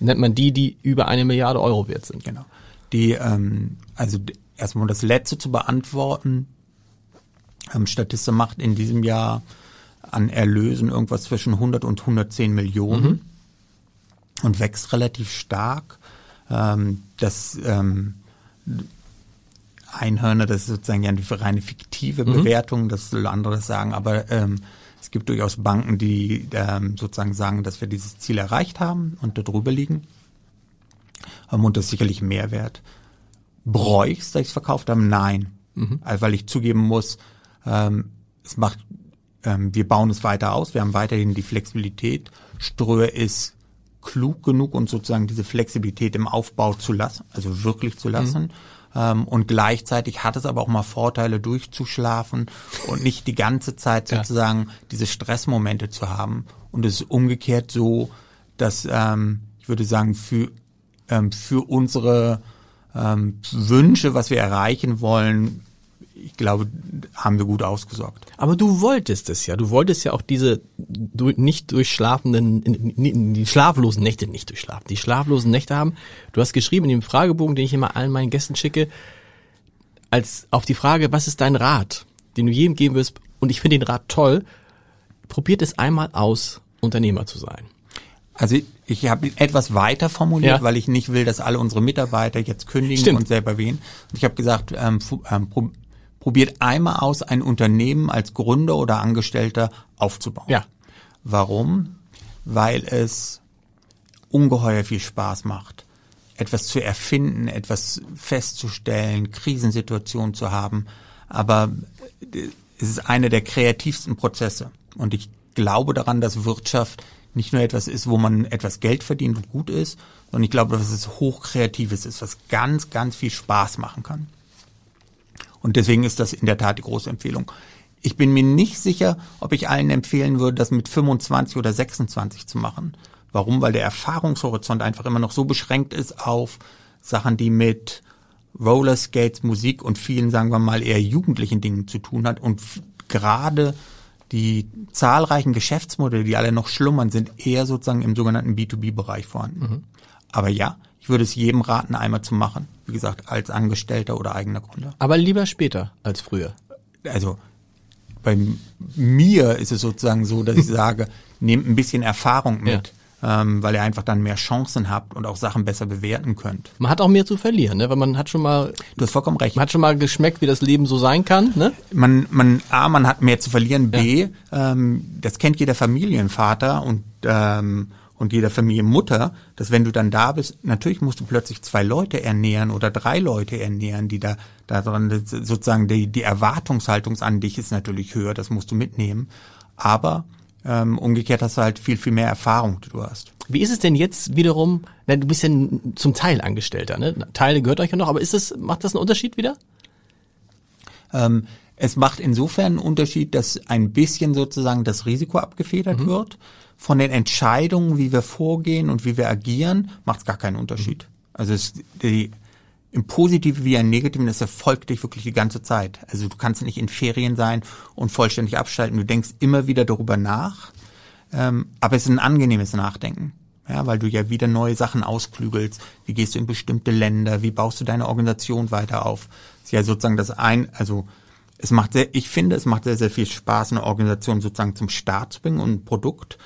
nennt man die, die über eine Milliarde Euro wert sind. Genau. Die, ähm, also erstmal um das letzte zu beantworten, ähm, Statista macht in diesem Jahr an Erlösen irgendwas zwischen 100 und 110 Millionen und wächst relativ stark. Ähm, das ähm, Einhörner, das ist sozusagen ja eine reine fiktive Bewertung, das soll andere sagen, aber ähm, es gibt durchaus Banken, die ähm, sozusagen sagen, dass wir dieses Ziel erreicht haben und darüber liegen. Ähm, und das ist sicherlich Mehrwert. Es, dass ich es verkauft habe? Nein. Also, weil ich zugeben muss, ähm, es macht, ähm, wir bauen es weiter aus, wir haben weiterhin die Flexibilität. Ströer ist klug genug und sozusagen diese Flexibilität im Aufbau zu lassen, also wirklich zu lassen. Ähm, und gleichzeitig hat es aber auch mal Vorteile, durchzuschlafen und nicht die ganze Zeit Ja. sozusagen diese Stressmomente zu haben. Und es ist umgekehrt so, dass ähm, ich würde sagen, für, ähm, für unsere ähm, Wünsche, was wir erreichen wollen, ich glaube, haben wir gut ausgesorgt. Aber du wolltest es ja. Du wolltest ja auch diese nicht durchschlafenden, die schlaflosen Nächte nicht durchschlafen, die schlaflosen Nächte haben. Du hast geschrieben in dem Fragebogen, den ich immer allen meinen Gästen schicke, als auf die Frage, was ist dein Rat, den du jedem geben wirst, und ich finde den Rat toll, probiert es einmal aus, Unternehmer zu sein. Also ich habe ihn etwas weiter formuliert, Ja. weil ich nicht will, dass alle unsere Mitarbeiter jetzt kündigen Stimmt. und selber wählen. Und ich habe gesagt, ähm, ähm, probiert einmal aus, ein Unternehmen als Gründer oder Angestellter aufzubauen. Ja. Warum? weil es ungeheuer viel Spaß macht, etwas zu erfinden, etwas festzustellen, Krisensituationen zu haben. Aber es ist einer der kreativsten Prozesse. Und ich glaube daran, dass Wirtschaft nicht nur etwas ist, wo man etwas Geld verdient und gut ist, sondern ich glaube, dass es hochkreatives ist, was ganz, ganz viel Spaß machen kann. Und deswegen ist das in der Tat die große Empfehlung. Ich bin mir nicht sicher, ob ich allen empfehlen würde, das mit 25 oder 26 zu machen. Warum? Weil der Erfahrungshorizont einfach immer noch so beschränkt ist auf Sachen, die mit Roller Skates, Musik und vielen, sagen wir mal, eher jugendlichen Dingen zu tun hat. Und gerade die zahlreichen Geschäftsmodelle, die alle noch schlummern, sind eher sozusagen im sogenannten B2B-Bereich vorhanden. Mhm. Aber ja, ich würde es jedem raten, einmal zu machen. Wie gesagt, als Angestellter oder eigener Gründer. Aber lieber später als früher. Also bei mir ist es sozusagen so, dass ich sage, nehmt ein bisschen Erfahrung mit. Ja ähm, weil ihr einfach dann mehr Chancen habt und auch Sachen besser bewerten könnt. Man hat auch mehr zu verlieren, ne? weil man hat schon mal. Du hast vollkommen recht. Man hat schon mal geschmeckt, wie das Leben so sein kann. Ne? Man, man, a, man hat mehr zu verlieren. B, ja. ähm, das kennt jeder Familienvater und ähm, und jeder Familienmutter, dass wenn du dann da bist, natürlich musst du plötzlich zwei Leute ernähren oder drei Leute ernähren, die da, da dran, sozusagen die, die Erwartungshaltung an dich ist natürlich höher, das musst du mitnehmen. Aber ähm, umgekehrt hast du halt viel, viel mehr Erfahrung, die du hast. Wie ist es denn jetzt wiederum, na, du bist ja zum Teil Angestellter, ne? Teile gehört euch ja noch, aber ist es, macht das einen Unterschied wieder? Ähm, es macht insofern einen Unterschied, dass ein bisschen sozusagen das Risiko abgefedert mhm. wird. Von den Entscheidungen, wie wir vorgehen und wie wir agieren, macht es gar keinen Unterschied. Mhm. Also es, die, im Positiven wie im Negativen, das erfolgt dich wirklich die ganze Zeit. Also du kannst nicht in Ferien sein und vollständig abschalten. Du denkst immer wieder darüber nach, ähm, aber es ist ein angenehmes Nachdenken. Ja, weil du ja wieder neue Sachen ausklügelst. Wie gehst du in bestimmte Länder? Wie baust du deine Organisation weiter auf? Das ist ja sozusagen das ein, also es macht sehr, ich finde, es macht sehr, sehr viel Spaß, eine Organisation sozusagen zum Start zu bringen und ein Produkt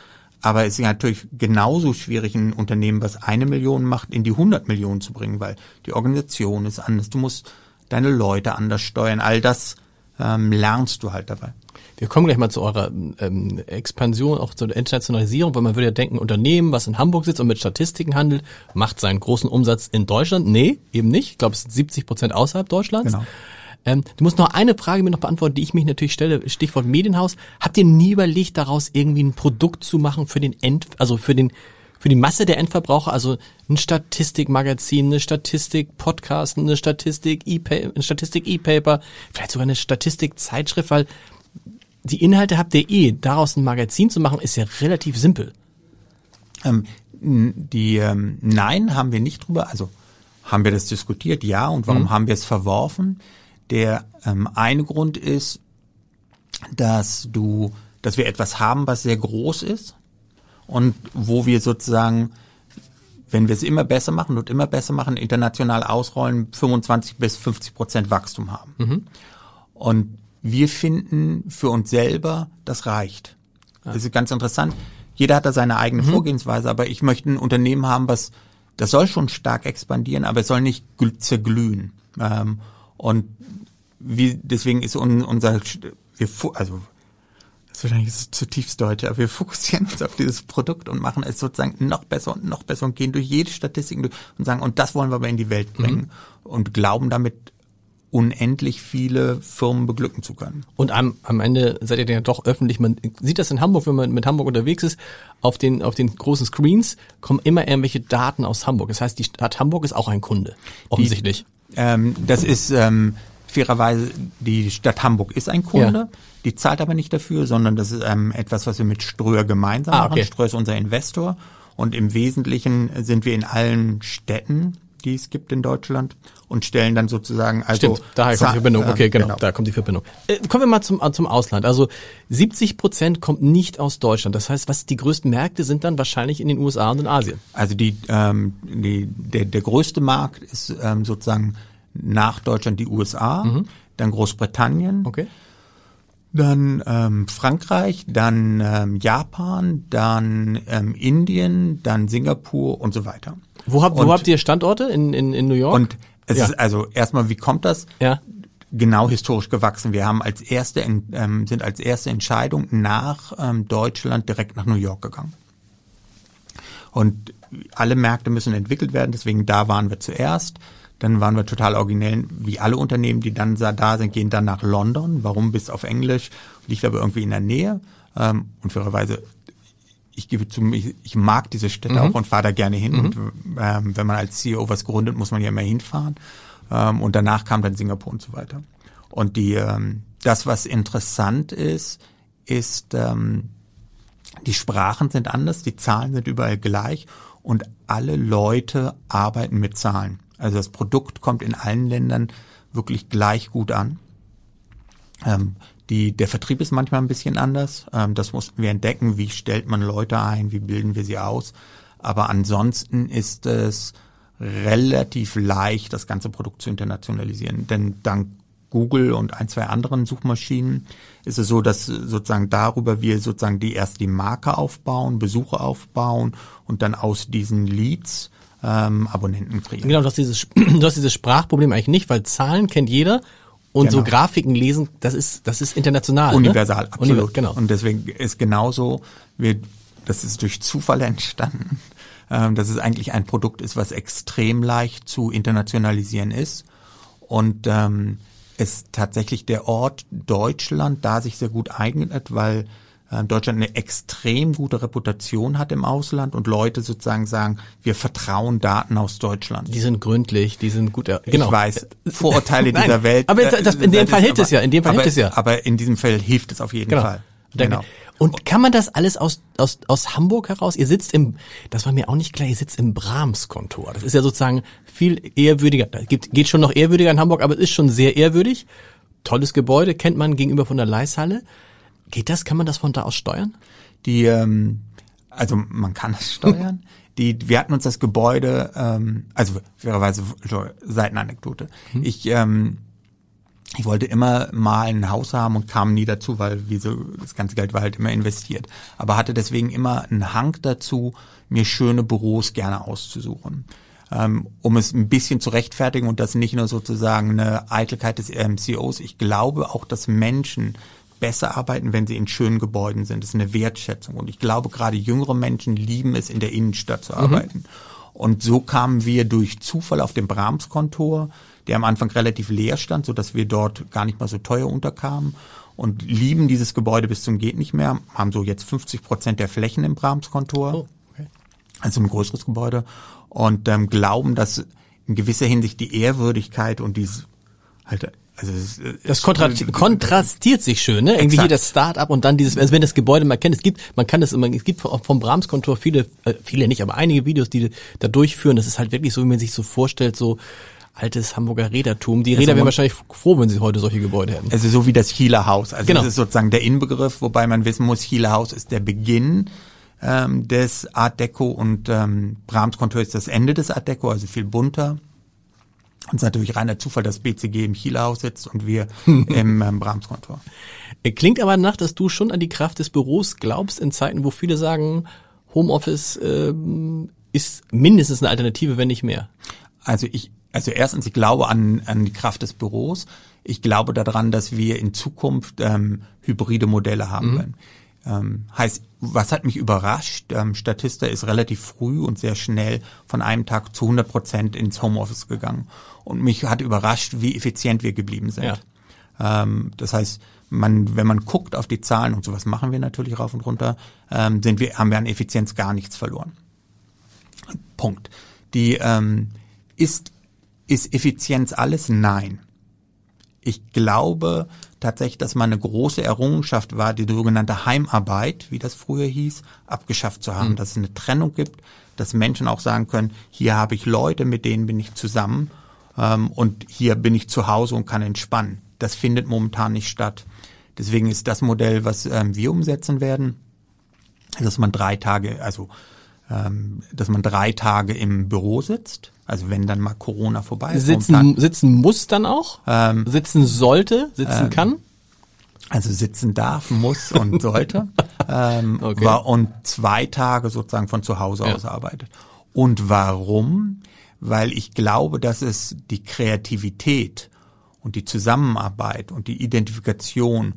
aber es ist natürlich genauso schwierig, ein Unternehmen, was eine Million macht, in die 100 Millionen zu bringen, weil die Organisation ist anders. Du musst deine Leute anders steuern. All das ähm, lernst du halt dabei. Wir kommen gleich mal zu eurer ähm, Expansion, auch zur Internationalisierung, weil man würde ja denken, Unternehmen, was in Hamburg sitzt und mit Statistiken handelt, macht seinen großen Umsatz in Deutschland. Nee, eben nicht. Ich glaube, es sind 70 Prozent außerhalb Deutschlands. Genau. Ähm, du musst noch eine Frage mir noch beantworten, die ich mich natürlich stelle. Stichwort Medienhaus. Habt ihr nie überlegt, daraus irgendwie ein Produkt zu machen für den End, also für den für die Masse der Endverbraucher, also ein Statistikmagazin, eine Statistik-Podcast, eine Statistik-E-Paper, ein Statistik-E-Paper, vielleicht sogar eine Statistik-Zeitschrift, weil die Inhalte habt ihr eh. Daraus ein Magazin zu machen, ist ja relativ simpel. Ähm, die ähm, Nein haben wir nicht drüber, also haben wir das diskutiert, ja. Und warum mhm. haben wir es verworfen? Der ähm, eine Grund ist, dass du, dass wir etwas haben, was sehr groß ist und wo wir sozusagen, wenn wir es immer besser machen und immer besser machen, international ausrollen, 25 bis 50 Prozent Wachstum haben. Mhm. Und wir finden für uns selber, das reicht. Ja. Das ist ganz interessant. Jeder hat da seine eigene mhm. Vorgehensweise, aber ich möchte ein Unternehmen haben, was, das soll schon stark expandieren, aber es soll nicht zerglühen. Ähm, und wie, deswegen ist unser, wir, also, das ist wahrscheinlich zutiefst deutsch, aber wir fokussieren uns auf dieses Produkt und machen es sozusagen noch besser und noch besser und gehen durch jede Statistik und sagen, und das wollen wir aber in die Welt bringen mhm. und glauben damit unendlich viele Firmen beglücken zu können. Und am, am Ende seid ihr dann ja doch öffentlich, man sieht das in Hamburg, wenn man mit Hamburg unterwegs ist, auf den, auf den großen Screens kommen immer irgendwelche Daten aus Hamburg. Das heißt, die Stadt Hamburg ist auch ein Kunde, offensichtlich. Ähm, das ist ähm, fairerweise, die Stadt Hamburg ist ein Kunde, ja. die zahlt aber nicht dafür, sondern das ist ähm, etwas, was wir mit Ströer gemeinsam ah, okay. machen. Ströer ist unser Investor und im Wesentlichen sind wir in allen Städten, die es gibt in Deutschland und stellen dann sozusagen also Stimmt, daher kommt die Verbindung. Okay, genau, genau. da kommt die Verbindung. Äh, kommen wir mal zum äh, zum Ausland. Also 70 Prozent kommt nicht aus Deutschland. Das heißt, was die größten Märkte sind dann wahrscheinlich in den USA und in Asien. Also die ähm, die der der größte Markt ist ähm, sozusagen nach Deutschland die USA, mhm. dann Großbritannien. Okay. Dann ähm, Frankreich, dann ähm, Japan, dann ähm, Indien, dann Singapur und so weiter. Wo habt, und, wo habt ihr Standorte in, in, in New York? Und es ja. ist also erstmal, wie kommt das? Ja. Genau historisch gewachsen. Wir haben als erste ähm, sind als erste Entscheidung nach ähm, Deutschland direkt nach New York gegangen. Und alle Märkte müssen entwickelt werden, deswegen da waren wir zuerst. Dann waren wir total originell, wie alle Unternehmen, die dann da sind, gehen dann nach London. Warum bis auf Englisch? Liegt aber irgendwie in der Nähe. Ähm, und fairerweise, ich gebe zu, ich, ich mag diese Städte mhm. auch und fahre da gerne hin. Mhm. Und ähm, wenn man als CEO was gründet, muss man ja immer hinfahren. Ähm, und danach kam dann Singapur und so weiter. Und die, ähm, das, was interessant ist, ist, ähm, die Sprachen sind anders, die Zahlen sind überall gleich und alle Leute arbeiten mit Zahlen. Also das Produkt kommt in allen Ländern wirklich gleich gut an. Ähm, die, der Vertrieb ist manchmal ein bisschen anders. Ähm, das mussten wir entdecken. Wie stellt man Leute ein? Wie bilden wir sie aus? Aber ansonsten ist es relativ leicht, das ganze Produkt zu internationalisieren. Denn dank Google und ein, zwei anderen Suchmaschinen ist es so, dass sozusagen darüber wir sozusagen die erst die Marke aufbauen, Besuche aufbauen und dann aus diesen Leads ähm, Abonnenten kriegen. Genau, du hast, dieses, du hast dieses Sprachproblem eigentlich nicht, weil Zahlen kennt jeder und genau. so Grafiken lesen, das ist, das ist international. Ne? Universal, ne? absolut. Univers genau. Und deswegen ist genauso, wir, das ist durch Zufall entstanden, ähm, dass es eigentlich ein Produkt ist, was extrem leicht zu internationalisieren ist. Und ähm, ist tatsächlich der Ort Deutschland da sich sehr gut eignet, weil Deutschland eine extrem gute Reputation hat im Ausland und Leute sozusagen sagen, wir vertrauen Daten aus Deutschland. Die sind gründlich, die sind gut. Genau. Ich weiß, Vorurteile Nein, dieser Welt. Aber das, in dem Fall hilft es ja, in dem Fall aber, hilft es ja. Aber in diesem Fall hilft es auf jeden genau. Fall. Genau. Und kann man das alles aus, aus, aus Hamburg heraus? Ihr sitzt im, das war mir auch nicht klar, ihr sitzt im Brahms-Kontor. Das ist ja sozusagen viel ehrwürdiger, geht, geht schon noch ehrwürdiger in Hamburg, aber es ist schon sehr ehrwürdig. Tolles Gebäude, kennt man gegenüber von der Leishalle. Geht das? Kann man das von da aus steuern? Die, ähm, also man kann es steuern. Die, wir hatten uns das Gebäude, ähm, also fairerweise Seitenanekdote. Hm. Ich, ähm, ich wollte immer mal ein Haus haben und kam nie dazu, weil wie so das ganze Geld war halt immer investiert. Aber hatte deswegen immer einen Hang dazu, mir schöne Büros gerne auszusuchen. Ähm, um es ein bisschen zu rechtfertigen und das nicht nur sozusagen eine Eitelkeit des CEOs. Ich glaube auch, dass Menschen besser arbeiten, wenn sie in schönen Gebäuden sind. Das ist eine Wertschätzung. Und ich glaube, gerade jüngere Menschen lieben es, in der Innenstadt zu mhm. arbeiten. Mhm. Und so kamen wir durch Zufall auf dem Brahms-Kontor, der am Anfang relativ leer stand, so dass wir dort gar nicht mal so teuer unterkamen und lieben dieses Gebäude bis zum geht nicht mehr, haben so jetzt 50 Prozent der Flächen im Brahms-Kontor. Oh, okay. Also ein größeres Gebäude und ähm, glauben, dass in gewisser Hinsicht die Ehrwürdigkeit und dieses halt also es, das kontra kontrastiert sich schön, ne? Irgendwie hier das Start-up und dann dieses, also wenn das Gebäude mal kennt, es gibt, man kann das immer, es gibt vom Brahms-Kontor viele, äh, viele nicht, aber einige Videos, die da durchführen. Das ist halt wirklich so, wie man sich so vorstellt, so altes Hamburger Rädertum. Die Räder wären wahrscheinlich froh, wenn sie heute solche Gebäude hätten. Also so wie das Hieler Haus. Also genau. das ist sozusagen der Inbegriff, wobei man wissen muss, Hieler Haus ist der Beginn ähm, des Art Deco und ähm, Brahms Kontor ist das Ende des Art Deco, also viel bunter. Und es ist natürlich reiner Zufall, dass BCG im Chieler Haus sitzt und wir im ähm, Brahms-Kontor. Klingt aber nach, dass du schon an die Kraft des Büros glaubst in Zeiten, wo viele sagen, Homeoffice ähm, ist mindestens eine Alternative, wenn nicht mehr. Also ich, also erstens, ich glaube an, an die Kraft des Büros. Ich glaube daran, dass wir in Zukunft ähm, hybride Modelle haben mhm. werden. Ähm, heißt, was hat mich überrascht? Ähm, Statista ist relativ früh und sehr schnell von einem Tag zu 100 Prozent ins Homeoffice gegangen. Und mich hat überrascht, wie effizient wir geblieben sind. Ja. Ähm, das heißt, man, wenn man guckt auf die Zahlen und sowas machen wir natürlich rauf und runter, ähm, sind wir, haben wir an Effizienz gar nichts verloren. Punkt. Die ähm, ist ist Effizienz alles? Nein. Ich glaube, tatsächlich, dass mal eine große Errungenschaft war, die sogenannte Heimarbeit, wie das früher hieß, abgeschafft zu haben. Mhm. Dass es eine Trennung gibt, dass Menschen auch sagen können, hier habe ich Leute, mit denen bin ich zusammen ähm, und hier bin ich zu Hause und kann entspannen. Das findet momentan nicht statt. Deswegen ist das Modell, was ähm, wir umsetzen werden, dass man drei Tage, also ähm, dass man drei Tage im Büro sitzt. Also wenn dann mal Corona vorbei ist. Sitzen, sitzen muss dann auch? Ähm, sitzen sollte, sitzen ähm, kann? Also sitzen darf, muss und sollte. ähm, okay. war, und zwei Tage sozusagen von zu Hause ja. aus arbeitet. Und warum? Weil ich glaube, dass es die Kreativität und die Zusammenarbeit und die Identifikation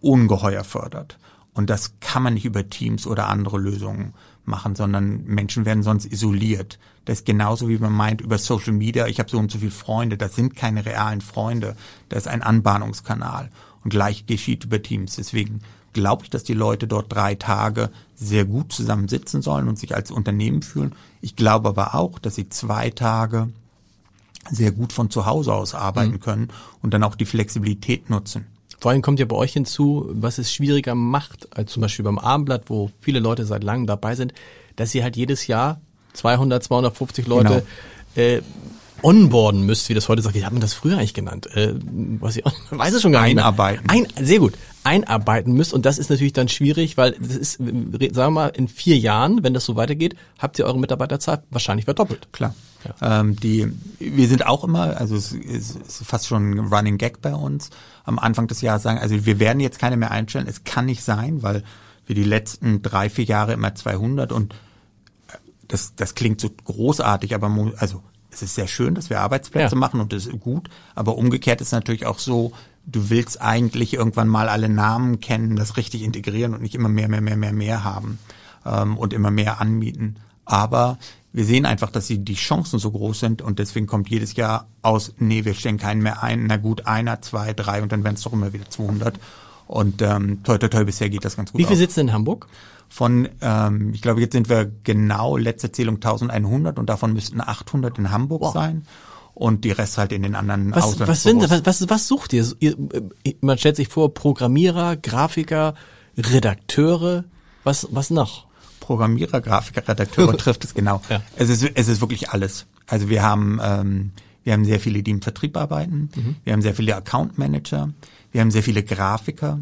ungeheuer fördert. Und das kann man nicht über Teams oder andere Lösungen machen, sondern Menschen werden sonst isoliert. Das ist genauso wie man meint über Social Media, ich habe so und so viele Freunde, das sind keine realen Freunde, das ist ein Anbahnungskanal. Und gleich geschieht über Teams. Deswegen glaube ich, dass die Leute dort drei Tage sehr gut zusammen sitzen sollen und sich als Unternehmen fühlen. Ich glaube aber auch, dass sie zwei Tage sehr gut von zu Hause aus arbeiten mhm. können und dann auch die Flexibilität nutzen. Vor allem kommt ja bei euch hinzu, was es schwieriger macht, als zum Beispiel beim Abendblatt, wo viele Leute seit langem dabei sind, dass ihr halt jedes Jahr 200, 250 Leute genau. äh, onboarden müsst, wie das heute sagt. Wie hat man das früher eigentlich genannt? Äh, weiß ich weiß es schon gar nicht Einarbeiten. Ein, sehr gut. Einarbeiten müsst und das ist natürlich dann schwierig, weil das ist, sagen wir mal, in vier Jahren, wenn das so weitergeht, habt ihr eure Mitarbeiterzahl wahrscheinlich verdoppelt. Klar. Ja. Ähm, die, wir sind auch immer, also es ist, ist fast schon ein Running Gag bei uns, am Anfang des Jahres sagen, also wir werden jetzt keine mehr einstellen. Es kann nicht sein, weil wir die letzten drei, vier Jahre immer 200 und äh, das, das klingt so großartig, aber also es ist sehr schön, dass wir Arbeitsplätze ja. machen und das ist gut, aber umgekehrt ist natürlich auch so, du willst eigentlich irgendwann mal alle Namen kennen, das richtig integrieren und nicht immer mehr, mehr, mehr, mehr, mehr haben ähm, und immer mehr anmieten. Aber wir sehen einfach, dass die, die Chancen so groß sind und deswegen kommt jedes Jahr aus, nee, wir stellen keinen mehr ein, na gut, einer, zwei, drei und dann werden es doch immer wieder 200. Und ähm, toi, toi, toi, bisher geht das ganz gut. Wie viel sitzen in Hamburg? Von, ähm, ich glaube, jetzt sind wir genau, letzte Zählung 1100 und davon müssten 800 in Hamburg wow. sein und die Rest halt in den anderen was, was, sind, was, was, was sucht ihr? ihr? Man stellt sich vor, Programmierer, Grafiker, Redakteure, was, was noch? Programmierer, Grafiker, Redakteure trifft es genau. Ja. Es, ist, es ist wirklich alles. Also wir haben, ähm, wir haben sehr viele, die im Vertrieb arbeiten, mhm. wir haben sehr viele Account Manager, wir haben sehr viele Grafiker,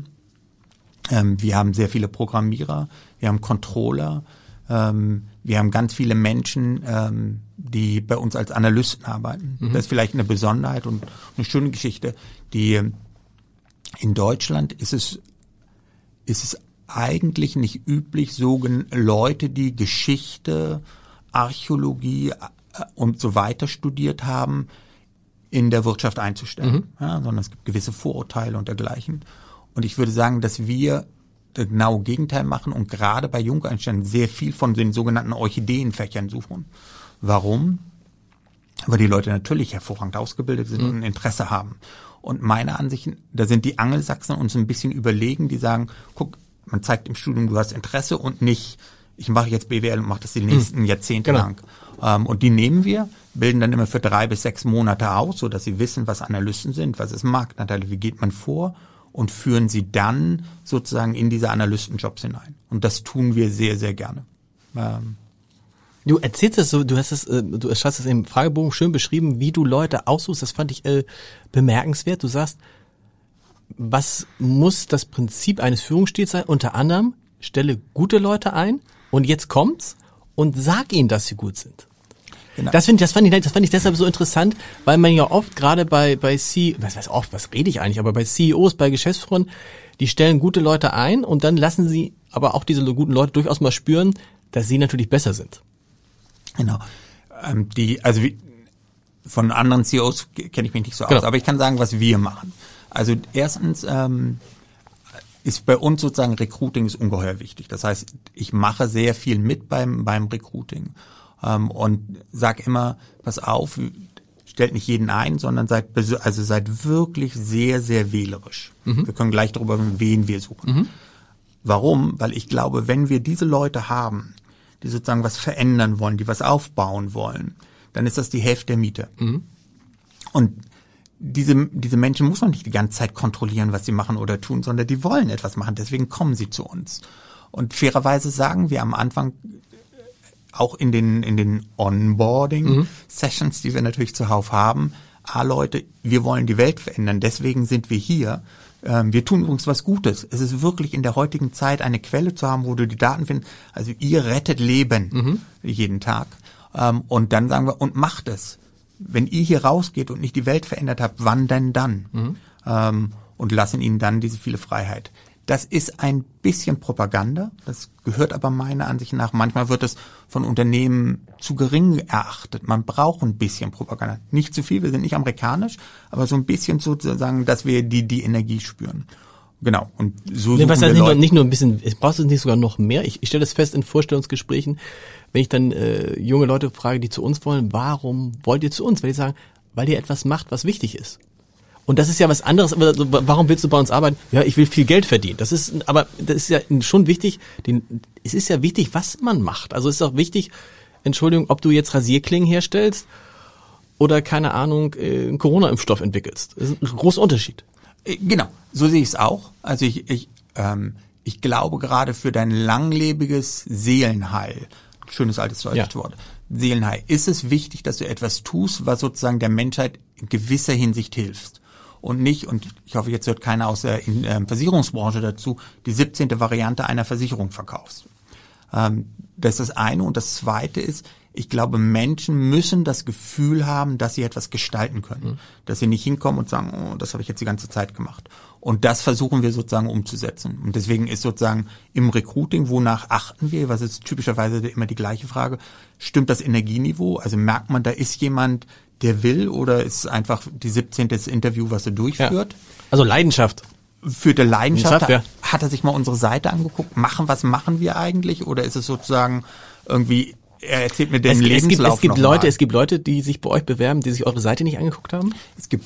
ähm, wir haben sehr viele Programmierer, wir haben Controller, ähm, wir haben ganz viele Menschen, ähm, die bei uns als Analysten arbeiten. Mhm. Das ist vielleicht eine Besonderheit und eine schöne Geschichte. Die in Deutschland ist es ist es eigentlich nicht üblich, so Leute, die Geschichte, Archäologie äh, und so weiter studiert haben, in der Wirtschaft einzustellen, mhm. ja, sondern es gibt gewisse Vorurteile und dergleichen. Und ich würde sagen, dass wir das genau Gegenteil machen und gerade bei Jungeinstein sehr viel von den sogenannten Orchideenfächern suchen. Warum? Weil die Leute natürlich hervorragend ausgebildet sind mhm. und ein Interesse haben. Und meiner Ansicht, da sind die Angelsachsen uns ein bisschen überlegen, die sagen, guck, man zeigt im Studium, du hast Interesse und nicht, ich mache jetzt BWL und mache das die mhm. nächsten mhm. Jahrzehnte genau. lang. Ähm, und die nehmen wir, bilden dann immer für drei bis sechs Monate aus, so dass sie wissen, was Analysten sind, was ist Marktanteile, wie geht man vor und führen sie dann sozusagen in diese Analystenjobs hinein. Und das tun wir sehr, sehr gerne. Ähm, Du erzählst es so, du hast es, äh, du hast es im Fragebogen schön beschrieben, wie du Leute aussuchst. Das fand ich äh, bemerkenswert. Du sagst, was muss das Prinzip eines Führungsstils sein? Unter anderem stelle gute Leute ein und jetzt kommt's und sag ihnen, dass sie gut sind. Genau. Das finde ich, das fand ich, das fand ich deshalb so interessant, weil man ja oft gerade bei bei C, was weiß oft, was rede ich eigentlich, aber bei CEOs, bei Geschäftsführern, die stellen gute Leute ein und dann lassen sie aber auch diese guten Leute durchaus mal spüren, dass sie natürlich besser sind. Genau. Ähm, die, also wie, von anderen CEOs kenne ich mich nicht so genau. aus, aber ich kann sagen, was wir machen. Also erstens ähm, ist bei uns sozusagen Recruiting ist ungeheuer wichtig. Das heißt, ich mache sehr viel mit beim beim Recruiting ähm, und sag immer, pass auf, stellt nicht jeden ein, sondern seid also seid wirklich sehr sehr wählerisch. Mhm. Wir können gleich darüber wen wir suchen. Mhm. Warum? Weil ich glaube, wenn wir diese Leute haben, die sozusagen was verändern wollen, die was aufbauen wollen, dann ist das die Hälfte der Miete. Mhm. Und diese, diese Menschen muss man nicht die ganze Zeit kontrollieren, was sie machen oder tun, sondern die wollen etwas machen, deswegen kommen sie zu uns. Und fairerweise sagen wir am Anfang, auch in den, in den Onboarding-Sessions, die wir natürlich zuhauf haben, ah Leute, wir wollen die Welt verändern, deswegen sind wir hier. Ähm, wir tun uns was Gutes. Es ist wirklich in der heutigen Zeit eine Quelle zu haben, wo du die Daten findest. Also ihr rettet Leben mhm. jeden Tag. Ähm, und dann sagen wir, und macht es. Wenn ihr hier rausgeht und nicht die Welt verändert habt, wann denn dann? Mhm. Ähm, und lassen ihnen dann diese viele Freiheit. Das ist ein bisschen Propaganda. Das gehört aber meiner Ansicht nach. Manchmal wird es von Unternehmen zu gering erachtet. Man braucht ein bisschen Propaganda. Nicht zu viel. Wir sind nicht amerikanisch, aber so ein bisschen sozusagen, dass wir die, die Energie spüren. Genau. Und so Nee, was heißt nicht nur, nicht nur ein bisschen, brauchst du nicht sogar noch mehr? Ich, ich stelle das fest in Vorstellungsgesprächen, wenn ich dann äh, junge Leute frage, die zu uns wollen, warum wollt ihr zu uns? Weil die sagen, weil ihr etwas macht, was wichtig ist. Und das ist ja was anderes, aber so, warum willst du bei uns arbeiten? Ja, ich will viel Geld verdienen. Das ist, aber das ist ja schon wichtig, den, es ist ja wichtig, was man macht. Also es ist auch wichtig, Entschuldigung, ob du jetzt Rasierklingen herstellst oder keine Ahnung, äh, einen Corona-Impfstoff entwickelst. Das ist ein großer Unterschied. Äh, Genau, so sehe ich es auch. Also ich, ich, ähm, ich glaube gerade für dein langlebiges Seelenheil, schönes altes deutsches Ja. Wort, Seelenheil, ist es wichtig, dass du etwas tust, was sozusagen der Menschheit in gewisser Hinsicht hilfst. Und nicht, und ich hoffe, jetzt hört keiner aus der ähm, Versicherungsbranche dazu, die 17. Variante einer Versicherung verkaufst. Ähm, das ist das eine. Und das zweite ist, ich glaube, Menschen müssen das Gefühl haben, dass sie etwas gestalten können. Dass sie nicht hinkommen und sagen, oh, das habe ich jetzt die ganze Zeit gemacht. Und das versuchen wir sozusagen umzusetzen. Und deswegen ist sozusagen im Recruiting, wonach achten wir, was ist typischerweise immer die gleiche Frage, stimmt das Energieniveau? Also merkt man, da ist jemand, der will oder ist einfach die 17. das Interview, was er durchführt? Also Leidenschaft. führt er Leidenschaft? Leidenschaft, Hat er sich mal unsere Seite angeguckt? Machen, was machen wir eigentlich? Oder ist es sozusagen irgendwie, er erzählt mir den Es, es gibt, Lebenslauf es gibt Leute, mal. es gibt Leute, die sich bei euch bewerben, die sich eure Seite nicht angeguckt haben. es gibt,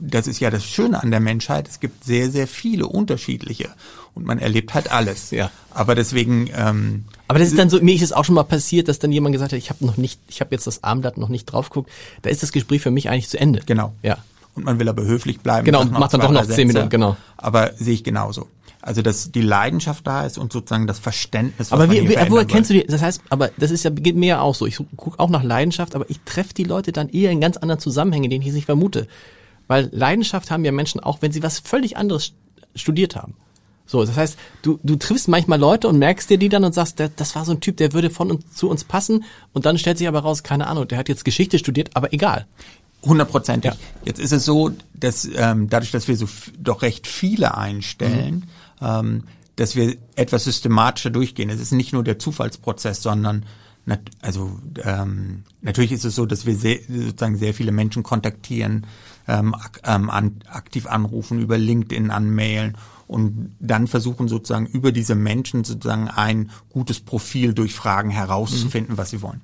das ist ja das Schöne an der Menschheit, es gibt sehr, sehr viele unterschiedliche. Und man erlebt halt alles. Ja. Aber deswegen, ähm, Aber das ist dann so, mir ist es auch schon mal passiert, dass dann jemand gesagt hat, ich habe noch nicht, ich habe jetzt das Armblatt noch nicht drauf geguckt. Da ist das Gespräch für mich eigentlich zu Ende. genau. Ja. Und man will aber höflich bleiben. Genau, und macht dann doch noch zehn. Minuten, genau. Aber sehe ich genauso. Also, dass die Leidenschaft da ist und sozusagen das Verständnis, Aber wie, wie, woher kennst du die? Das heißt, aber das ist ja geht mir ja auch so. Ich gucke auch nach Leidenschaft, aber ich treffe die Leute dann eher in ganz anderen Zusammenhängen, denen ich es nicht vermute. Weil Leidenschaft haben ja Menschen auch, wenn sie was völlig anderes studiert haben. So, das heißt, du, du triffst manchmal Leute und merkst dir die dann und sagst, der, das war so ein Typ, der würde von uns zu uns passen. Und dann stellt sich aber raus, keine Ahnung, der hat jetzt Geschichte studiert, aber egal. Hundertprozentig. Ja. Jetzt ist es so, dass ähm, dadurch, dass wir so doch recht viele einstellen, ähm, dass wir etwas systematischer durchgehen. Es ist nicht nur der Zufallsprozess, sondern nat also ähm, natürlich ist es so, dass wir sehr, sozusagen sehr viele Menschen kontaktieren, ähm, ähm, an, aktiv anrufen, über LinkedIn anmailen und dann versuchen sozusagen über diese Menschen sozusagen ein gutes Profil durch Fragen herauszufinden, was sie wollen.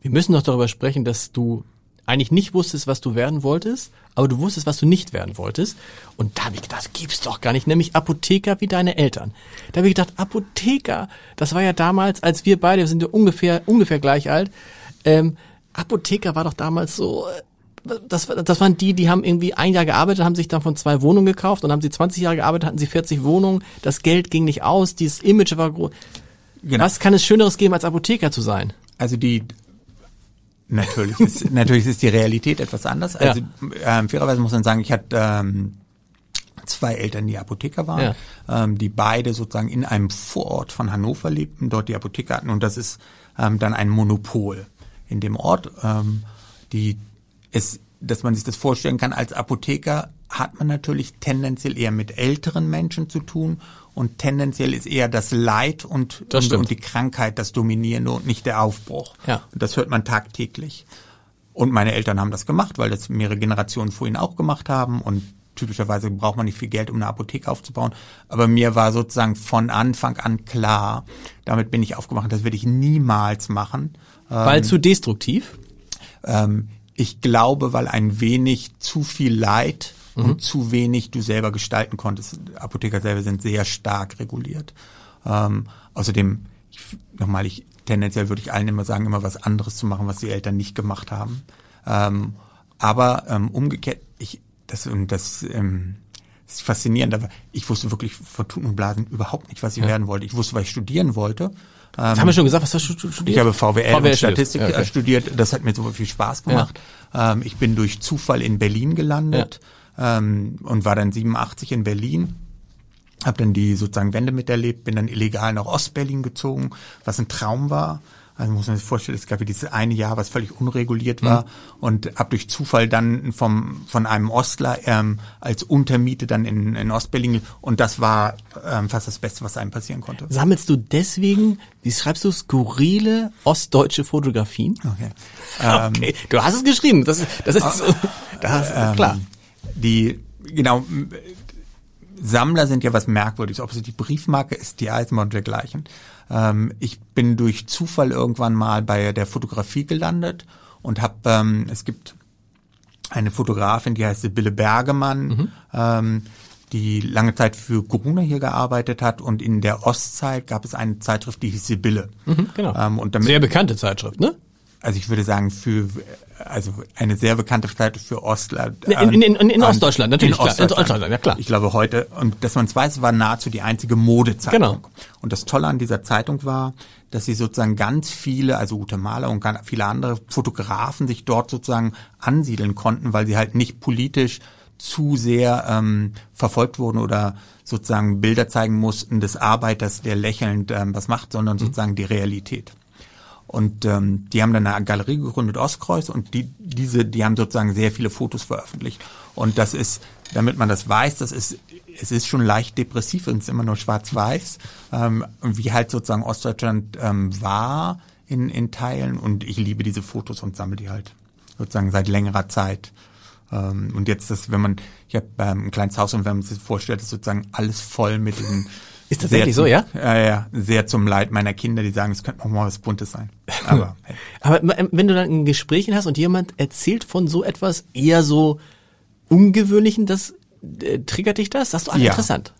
Wir müssen doch darüber sprechen, dass du eigentlich nicht wusstest, was du werden wolltest, aber du wusstest, was du nicht werden wolltest. Und da habe ich gedacht, das gibt's doch gar nicht, nämlich Apotheker wie deine Eltern. Da habe ich gedacht, Apotheker, das war ja damals, als wir beide, wir sind ja ungefähr, ungefähr gleich alt, ähm, Apotheker war doch damals so, äh, das, das waren die, die haben irgendwie ein Jahr gearbeitet, haben sich dann von zwei Wohnungen gekauft und haben sie 20 Jahre gearbeitet, hatten sie 40 Wohnungen, das Geld ging nicht aus, dieses Image war groß. Genau. Was kann es Schöneres geben, als Apotheker zu sein? Also die natürlich ist natürlich ist die Realität etwas anders. Also ähm, fairerweise muss man sagen, ich hatte ähm, zwei Eltern, die Apotheker waren, ähm, die beide sozusagen in einem Vorort von Hannover lebten, dort die Apotheke hatten und das ist ähm, dann ein Monopol in dem Ort. Ähm, die es, dass man sich das vorstellen kann, als Apotheker hat man natürlich tendenziell eher mit älteren Menschen zu tun und tendenziell ist eher das Leid und, Das und, und die Krankheit das Dominierende und nicht der Aufbruch. Ja. Und das hört man tagtäglich. Und meine Eltern haben das gemacht, weil das mehrere Generationen vor ihnen auch gemacht haben und typischerweise braucht man nicht viel Geld, um eine Apotheke aufzubauen. Aber mir war sozusagen von Anfang an klar, damit bin ich aufgemacht, das werde ich niemals machen. Weil zu destruktiv? Ähm, ich glaube, weil ein wenig zu viel Leid Mhm. und zu wenig du selber gestalten konntest. Apotheker selber sind sehr stark reguliert. Ähm, außerdem, nochmal, ich tendenziell würde ich allen immer sagen, immer was anderes zu machen, was die Eltern nicht gemacht haben. Ähm, aber ähm, umgekehrt, ich, das, und das, ähm, ist faszinierend, aber ich wusste wirklich von Tuten und Blasen überhaupt nicht, was ich werden wollte. Ich wusste, was ich studieren wollte. Das haben wir schon gesagt, was hast du studiert? Ich habe VWL, und studiert. Statistik Ja, okay. äh, studiert. Das hat mir so viel Spaß gemacht. Ähm, ich bin durch Zufall in Berlin gelandet ähm, und war dann 87 in Berlin. Hab dann die sozusagen Wende miterlebt, bin dann illegal nach Ostberlin gezogen, was ein Traum war. Also muss man sich vorstellen, es gab ja dieses eine Jahr, was völlig unreguliert war und hab durch Zufall dann vom von einem Ostler ähm, als Untermiete dann in, in Ostberlin und das war ähm, fast das Beste, was einem passieren konnte. Sammelst du deswegen, wie schreibst du, skurrile ostdeutsche Fotografien? Okay. Okay, du hast es geschrieben. Das, ist- das ist so, das ist klar. Ähm, Die, genau, Sammler sind ja was Merkwürdiges. Ob es die Briefmarke ist, die Eisenbahn und dergleichen. Ähm, ich bin durch Zufall irgendwann mal bei der Fotografie gelandet und habe, ähm, es gibt eine Fotografin, die heißt Sibylle Bergemann, mhm. ähm, die lange Zeit für Corona hier gearbeitet hat und in der Ostzeit gab es eine Zeitschrift, die hieß Sibylle. Mhm, genau. Ähm, und damit, Sehr bekannte Zeitschrift, ne? Also ich würde sagen, für also eine sehr bekannte Zeitschrift für Ostler. In, in, in, in Ostdeutschland, natürlich, in Ostdeutschland. klar. In Ostdeutschland, ja klar. Ich glaube heute, und dass man es weiß, war nahezu die einzige Modezeitung. Genau. Und das Tolle an dieser Zeitung war, dass sie sozusagen ganz viele, also Ute Mahler und viele andere Fotografen sich dort sozusagen ansiedeln konnten, weil sie halt nicht politisch zu sehr ähm, verfolgt wurden oder sozusagen Bilder zeigen mussten des Arbeiters, der lächelnd ähm, was macht, sondern mhm. sozusagen die Realität. Und ähm, die haben dann eine Galerie gegründet, Ostkreuz, und die, diese, die haben sozusagen sehr viele Fotos veröffentlicht. Und das ist, damit man das weiß, das ist, es ist schon leicht depressiv es ist immer nur schwarz-weiß, ähm, wie halt sozusagen Ostdeutschland ähm, war in, in Teilen. Und ich liebe diese Fotos und sammle die halt sozusagen seit längerer Zeit. Ähm, und jetzt das, wenn man, ich habe ähm, ein kleines Haus und wenn man sich das vorstellt, ist sozusagen alles voll mit diesen ist tatsächlich so, ja? Ja, ja, sehr zum Leid meiner Kinder, die sagen, es könnte noch mal was Buntes sein. Aber, hey. Aber wenn du dann ein Gespräch hast und jemand erzählt von so etwas eher so ungewöhnlichen, das äh, triggert dich das? Das ist doch ja. interessant.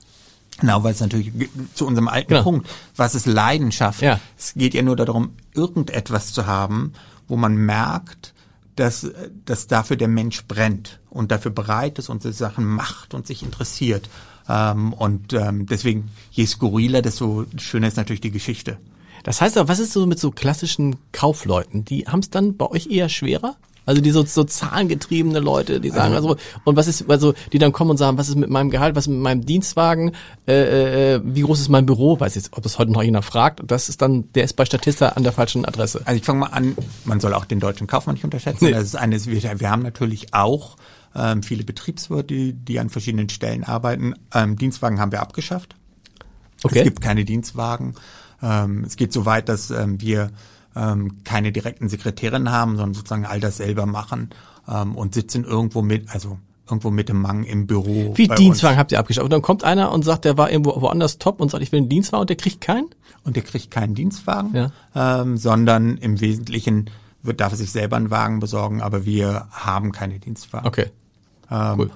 Genau, weil es natürlich zu unserem alten genau. Punkt, was ist Leidenschaft? Ja. Es geht ja nur darum, irgendetwas zu haben, wo man merkt, dass, dass dafür der Mensch brennt und dafür bereit ist und Sachen macht und sich interessiert. Ähm, und ähm, deswegen, je skurriler, desto schöner ist natürlich die Geschichte. Das heißt aber, was ist so mit so klassischen Kaufleuten? Die haben es dann bei euch eher schwerer? Also die so, so zahlengetriebene Leute, die sagen also, also und was ist also die dann kommen und sagen, was ist mit meinem Gehalt, was ist mit meinem Dienstwagen, äh, äh, wie groß ist mein Büro, weiß jetzt, ob es heute noch jemand fragt, das ist dann der ist bei Statista an der falschen Adresse. Also ich fange mal an, man soll auch den deutschen Kaufmann nicht unterschätzen. Nee. Das ist eines wir, wir haben natürlich auch ähm, viele Betriebswirte, die, die an verschiedenen Stellen arbeiten. Ähm, Dienstwagen haben wir abgeschafft. Okay. Es gibt keine Dienstwagen. Ähm, es geht so weit, dass ähm, wir ähm, keine direkten Sekretärinnen haben, sondern sozusagen all das selber machen ähm, und sitzen irgendwo mit, also irgendwo mit dem Mang im Büro. Wie Dienstwagen uns. habt ihr abgeschafft? Und dann kommt einer und sagt, der war irgendwo woanders top und sagt, ich will einen Dienstwagen und der kriegt keinen? Und der kriegt keinen Dienstwagen, ja. ähm, sondern im Wesentlichen wird, darf er sich selber einen Wagen besorgen, aber wir haben keine Dienstwagen. Okay. Ähm, cool.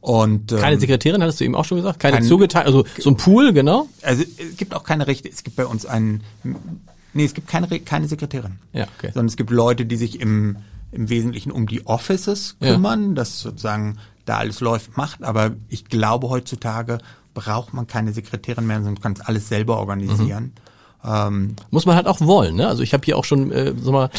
Und, ähm, keine Sekretärin, hattest du eben auch schon gesagt? Keine kein, zugeteilt, also so ein Pool, genau? Also es gibt auch keine Rechte, es gibt bei uns einen Nee, es gibt keine, keine Sekretärin. Ja, okay. Sondern es gibt Leute, die sich im, im Wesentlichen um die Offices kümmern, ja. dass sozusagen da alles läuft, macht. Aber ich glaube, heutzutage braucht man keine Sekretärin mehr, sondern kann alles selber organisieren. Mhm. Ähm, Muss man halt auch wollen, ne? Also ich habe hier auch schon, äh, so mal,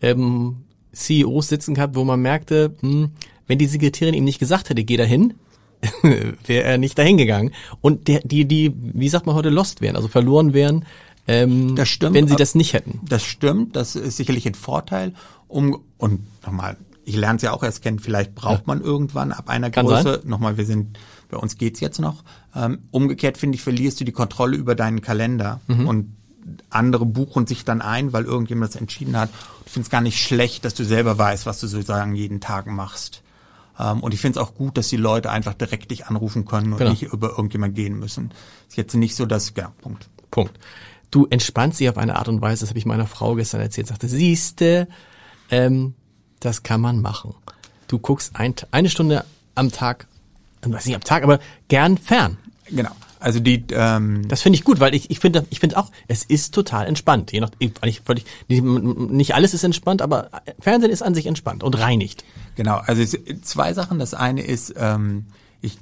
ähm, CEOs sitzen gehabt, wo man merkte, hm, wenn die Sekretärin ihm nicht gesagt hätte, geh dahin, wäre er nicht dahin gegangen. Und der, die, die, wie sagt man heute, lost wären, also verloren wären, ähm, das stimmt, wenn sie das nicht hätten. Das stimmt, das ist sicherlich ein Vorteil. Um, und nochmal, ich lerne es ja auch erst kennen, vielleicht braucht ja. man irgendwann ab einer Kann Größe, sein. nochmal, wir sind, bei uns geht's jetzt noch. Ähm, umgekehrt finde ich, verlierst du die Kontrolle über deinen Kalender mhm. und andere buchen sich dann ein, weil irgendjemand das entschieden hat. Ich finde es gar nicht schlecht, dass du selber weißt, was du sozusagen jeden Tag machst. Ähm, und ich finde es auch gut, dass die Leute einfach direkt dich anrufen können und genau. nicht über irgendjemand gehen müssen. Ist jetzt nicht so, dass, ja, Punkt. Punkt du entspannst dich auf eine Art und Weise, das habe ich meiner Frau gestern erzählt, sagte, siehste, ähm, das kann man machen. Du guckst ein, eine Stunde am Tag, weiß nicht am Tag, aber gern fern. Genau. Also die ähm Das finde ich gut, weil ich ich finde ich finde auch, es ist total entspannt. Je nach ich, völlig, nicht alles ist entspannt, aber Fernsehen ist an sich entspannt und reinigt. Genau, also zwei Sachen. Das eine ist, ähm, ich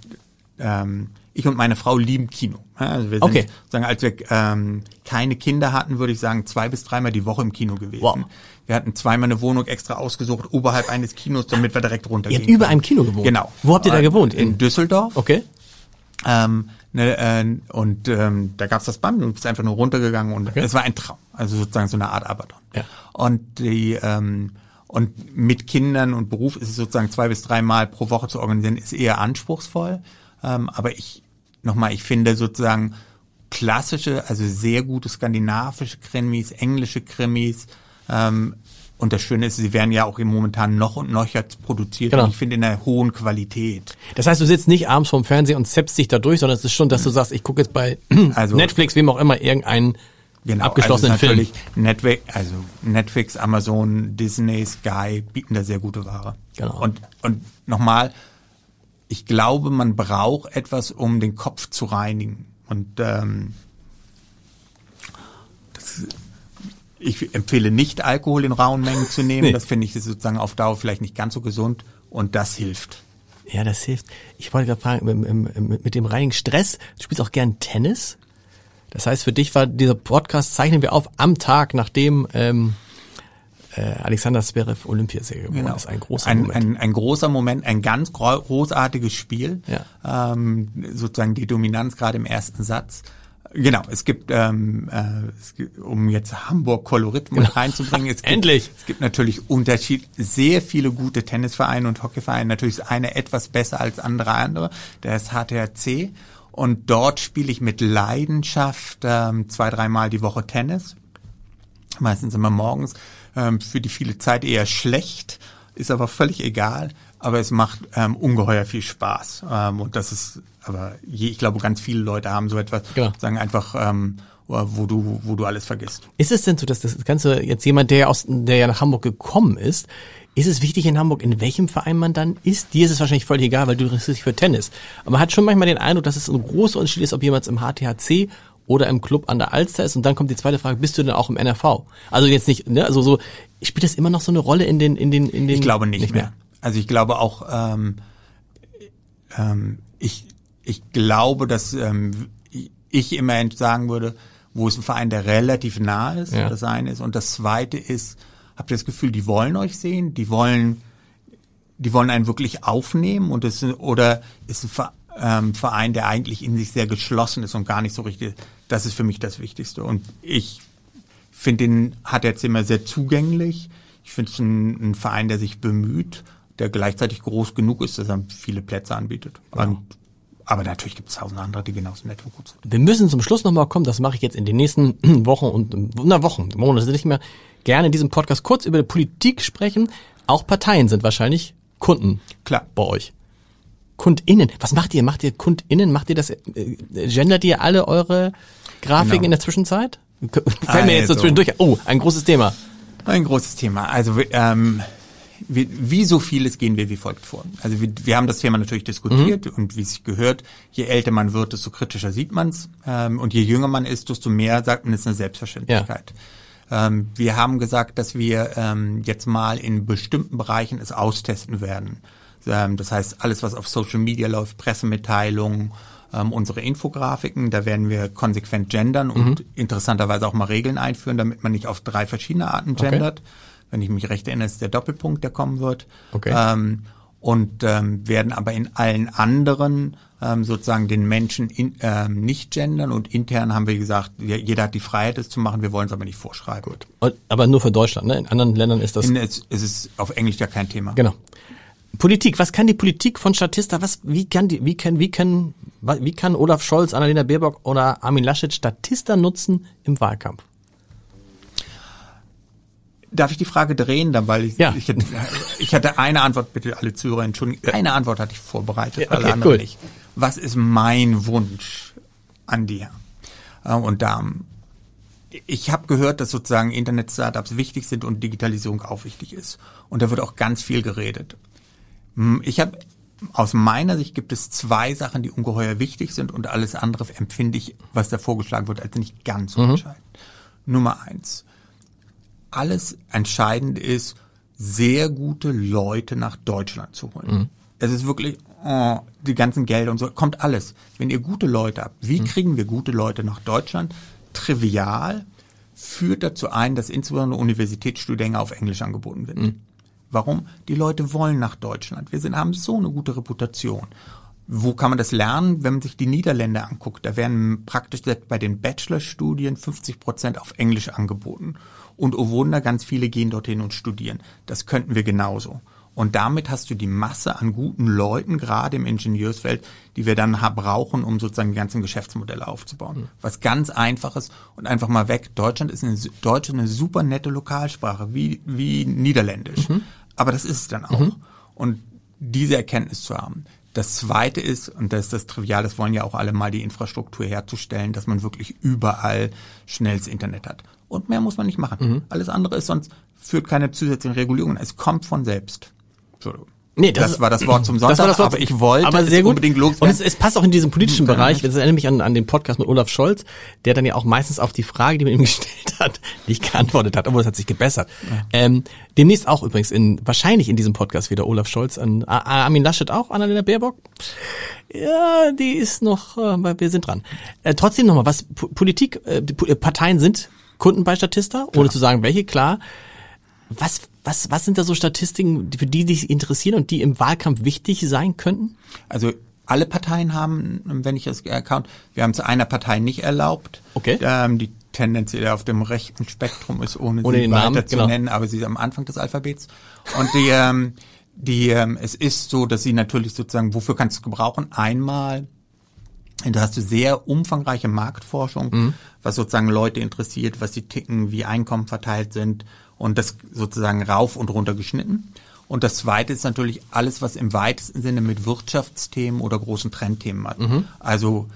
ähm, ich und meine Frau lieben Kino. Also wir sind, okay. sagen, als wir ähm, keine Kinder hatten, würde ich sagen, zwei bis dreimal die Woche im Kino gewesen. Wow. Wir hatten zweimal eine Wohnung extra ausgesucht, oberhalb eines Kinos, damit wir direkt runtergehen. Ihr habt über einem Kino gewohnt? Genau. Wo habt ihr da gewohnt? In, in Düsseldorf. Okay. Ähm, ne, äh, und ähm, da gab's das Band und bist einfach nur runtergegangen und okay. es war ein Traum. Also sozusagen so eine Art Abaddon. Ja. Und die ähm, und mit Kindern und Beruf ist es sozusagen zwei bis dreimal pro Woche zu organisieren, ist eher anspruchsvoll. Ähm, aber ich nochmal, ich finde sozusagen klassische, also sehr gute skandinavische Krimis, englische Krimis, ähm, Und das Schöne ist, sie werden ja auch momentan noch und noch jetzt produziert. Genau. Und ich finde in einer hohen Qualität. Das heißt, du sitzt nicht abends vorm Fernseher und zappst dich da durch, sondern es ist schon, dass du sagst, ich gucke jetzt bei Also- Netflix, wem auch immer, irgendeinen Genau, abgeschlossenen also Film. Netflix, also Netflix, Amazon, Disney, Sky bieten da sehr gute Ware. Genau. Und, und nochmal, ich glaube, man braucht etwas, um den Kopf zu reinigen. Und ähm, das, ich empfehle nicht, Alkohol in rauen Mengen zu nehmen. Nee. Das finde ich sozusagen auf Dauer vielleicht nicht ganz so gesund. Und das hilft. Ja, das hilft. Ich wollte gerade fragen, mit, dem reinigen Stress, du spielst auch gern Tennis. Das heißt, für dich war dieser Podcast, zeichnen wir auf, am Tag, nachdem ähm, äh, Alexander Zverev Olympiasieger geworden ist. Ein großer ein, Moment. Ein, ein großer Moment, ein ganz gro- großartiges Spiel. Ja. Ähm, sozusagen die Dominanz gerade im ersten Satz. Genau, es gibt, ähm, äh, es gibt um jetzt Hamburg-Kolorit mit reinzubringen, es gibt, Endlich. es gibt natürlich Unterschied, sehr viele gute Tennisvereine und Hockeyvereine. Natürlich ist eine etwas besser als andere andere, der ist HTRC. Und dort spiele ich mit Leidenschaft ähm, zwei, dreimal die Woche Tennis meistens immer morgens, ähm, für die viele Zeit eher schlecht, ist aber völlig egal, aber es macht ähm, ungeheuer viel Spaß. Ähm, und das ist, aber je, ich glaube, ganz viele Leute haben so etwas, Genau. sagen einfach, ähm, wo du, wo du alles vergisst. Ist es denn so, dass das Ganze jetzt jemand, der aus, der ja nach Hamburg gekommen ist, ist es wichtig in Hamburg, in welchem Verein man dann ist? Dir ist es wahrscheinlich völlig egal, weil du interessierst dich für Tennis. Aber man hat schon manchmal den Eindruck, dass es ein großer Unterschied ist, ob jemand im HTHC oder im Club an der Alster ist. Und dann kommt die zweite Frage, bist du denn auch im NRV? Also jetzt nicht, ne, also so, spielt das immer noch so eine Rolle in den, in den, in den? Ich glaube nicht, mehr. Also ich glaube auch, ähm, ähm, ich, ich glaube, dass ähm, ich immer sagen würde, wo es ein Verein, der relativ nah ist, Ja. das eine ist. Und das zweite ist, habt ihr das Gefühl, die wollen euch sehen, die wollen, die wollen einen wirklich aufnehmen und es oder ist ein Ver- ähm, Verein, der eigentlich in sich sehr geschlossen ist und gar nicht so richtig. Das ist für mich das Wichtigste. Und ich finde den hat der Zimmer sehr zugänglich. Ich finde es ein, ein Verein, der sich bemüht, der gleichzeitig groß genug ist, dass er viele Plätze anbietet. Und, aber natürlich gibt es tausend andere, die genauso nett und gut sind. Wir müssen zum Schluss nochmal kommen, das mache ich jetzt in den nächsten Wochen und na Wochen, Monate nicht mehr, gerne in diesem Podcast kurz über die Politik sprechen. Auch Parteien sind wahrscheinlich Kunden Klar. bei euch. KundInnen. Was macht ihr? Macht ihr KundInnen? Macht ihr das, äh, gendert ihr alle eure Grafiken Genau. in der Zwischenzeit? Fällt mir jetzt so Also. zwischendurch. Oh, ein großes Thema. Ein großes Thema. Also ähm, wie, wie so vieles gehen wir wie folgt vor. Also wir, wir haben das Thema natürlich diskutiert und wie es sich gehört, je älter man wird, desto kritischer sieht man's ähm, und je jünger man ist, desto mehr sagt man, es ist eine Selbstverständlichkeit. Ähm, wir haben gesagt, dass wir ähm, jetzt mal in bestimmten Bereichen es austesten werden. Ähm, das heißt, alles, was auf Social Media läuft, Pressemitteilungen, ähm, unsere Infografiken, da werden wir konsequent gendern und interessanterweise auch mal Regeln einführen, damit man nicht auf drei verschiedene Arten Okay. Wenn ich mich recht erinnere, ist der Doppelpunkt, der kommen wird. Okay. Ähm, und ähm, werden aber in allen anderen ähm, sozusagen den Menschen in, ähm, nicht gendern und intern haben wir gesagt, jeder hat die Freiheit, es zu machen, wir wollen es aber nicht vorschreiben. Gut. Und, aber nur für Deutschland, ne? In anderen Ländern ist das. In, es, es ist auf Englisch ja kein Thema. Genau. Politik, was kann die Politik von Statista, was, wie kann die, wie kann, wie kann, wie kann Olaf Scholz, Annalena Baerbock oder Armin Laschet Statista nutzen im Wahlkampf? Darf ich die Frage drehen, dann, weil ich, Ja. ich, hatte, ich hatte eine Antwort, bitte alle Zuhörer entschuldigen, eine Antwort hatte ich vorbereitet, Ja, alle okay, anderen cool. nicht. Was ist mein Wunsch an dir? Äh, Und da, ich habe gehört, dass sozusagen Internet-Startups wichtig sind und Digitalisierung auch wichtig ist. Und da wird auch ganz viel geredet. Hm, Ich habe aus meiner Sicht gibt es zwei Sachen, die ungeheuer wichtig sind und alles andere empfinde ich, was da vorgeschlagen wird, als nicht ganz so entscheidend. Nummer eins. Alles entscheidend ist, sehr gute Leute nach Deutschland zu holen. Es ist wirklich, oh, die ganzen Gelder und so, kommt alles. Wenn ihr gute Leute habt, wie kriegen wir gute Leute nach Deutschland? Trivial führt dazu ein, dass insbesondere Universitätsstudiengänge auf Englisch angeboten werden. Warum? Die Leute wollen nach Deutschland. Wir sind, haben so eine gute Reputation. Wo kann man das lernen? Wenn man sich die Niederländer anguckt, da werden praktisch bei den Bachelorstudien 50 Prozent auf Englisch angeboten. Und oh Wunder, ganz viele gehen dorthin und studieren. Das könnten wir genauso. Und damit hast du die Masse an guten Leuten, gerade im Ingenieursfeld, die wir dann brauchen, um sozusagen die ganzen Geschäftsmodelle aufzubauen. Mhm. Was ganz einfaches und einfach mal weg. Deutschland ist eine, Deutsch eine super nette Lokalsprache, wie, wie Niederländisch. Mhm. Aber das ist es dann auch. Mhm. Und diese Erkenntnis zu haben. Das zweite ist, und das ist das Trivial, das wollen ja auch alle mal die Infrastruktur herzustellen, dass man wirklich überall schnelles Internet hat. Und mehr muss man nicht machen. Mhm. Alles andere ist sonst, führt keine zusätzlichen Regulierungen. Es kommt von selbst. Entschuldigung. Nee, das, das war das Wort zum Sonntag, das Wort, aber ich wollte aber sehr gut. unbedingt loswerden. Und es, es passt auch in diesem politischen Bereich, das erinnert mich an, an den Podcast mit Olaf Scholz, der dann ja auch meistens auf die Frage, die man ihm gestellt hat, nicht geantwortet hat, obwohl es hat sich gebessert. Ja. Ähm, demnächst auch übrigens, in wahrscheinlich in diesem Podcast wieder Olaf Scholz, an Armin Laschet auch, Annalena Baerbock. Ja, die ist noch, äh, wir sind dran. Äh, trotzdem nochmal, was Politik, äh, Parteien sind Kunden bei Statista, ohne ja. zu sagen, welche, klar. Was, was, was sind da so Statistiken, für die dich interessieren und die im Wahlkampf wichtig sein könnten? Also alle Parteien haben, wenn ich das Account, wir haben es einer Partei nicht erlaubt. Okay. Ähm, die tendenziell auf dem rechten Spektrum ist, ohne, ohne sie weiter Namen, zu genau. nennen, aber sie ist am Anfang des Alphabets. Und die, ähm, die, ähm, es ist so, dass sie natürlich sozusagen, wofür kannst du gebrauchen? Einmal da hast du sehr umfangreiche Marktforschung, mhm. was sozusagen Leute interessiert, was sie ticken, wie Einkommen verteilt sind und das sozusagen rauf und runter geschnitten. Und das zweite ist natürlich alles, was im weitesten Sinne mit Wirtschaftsthemen oder großen Trendthemen hat. Mhm. Also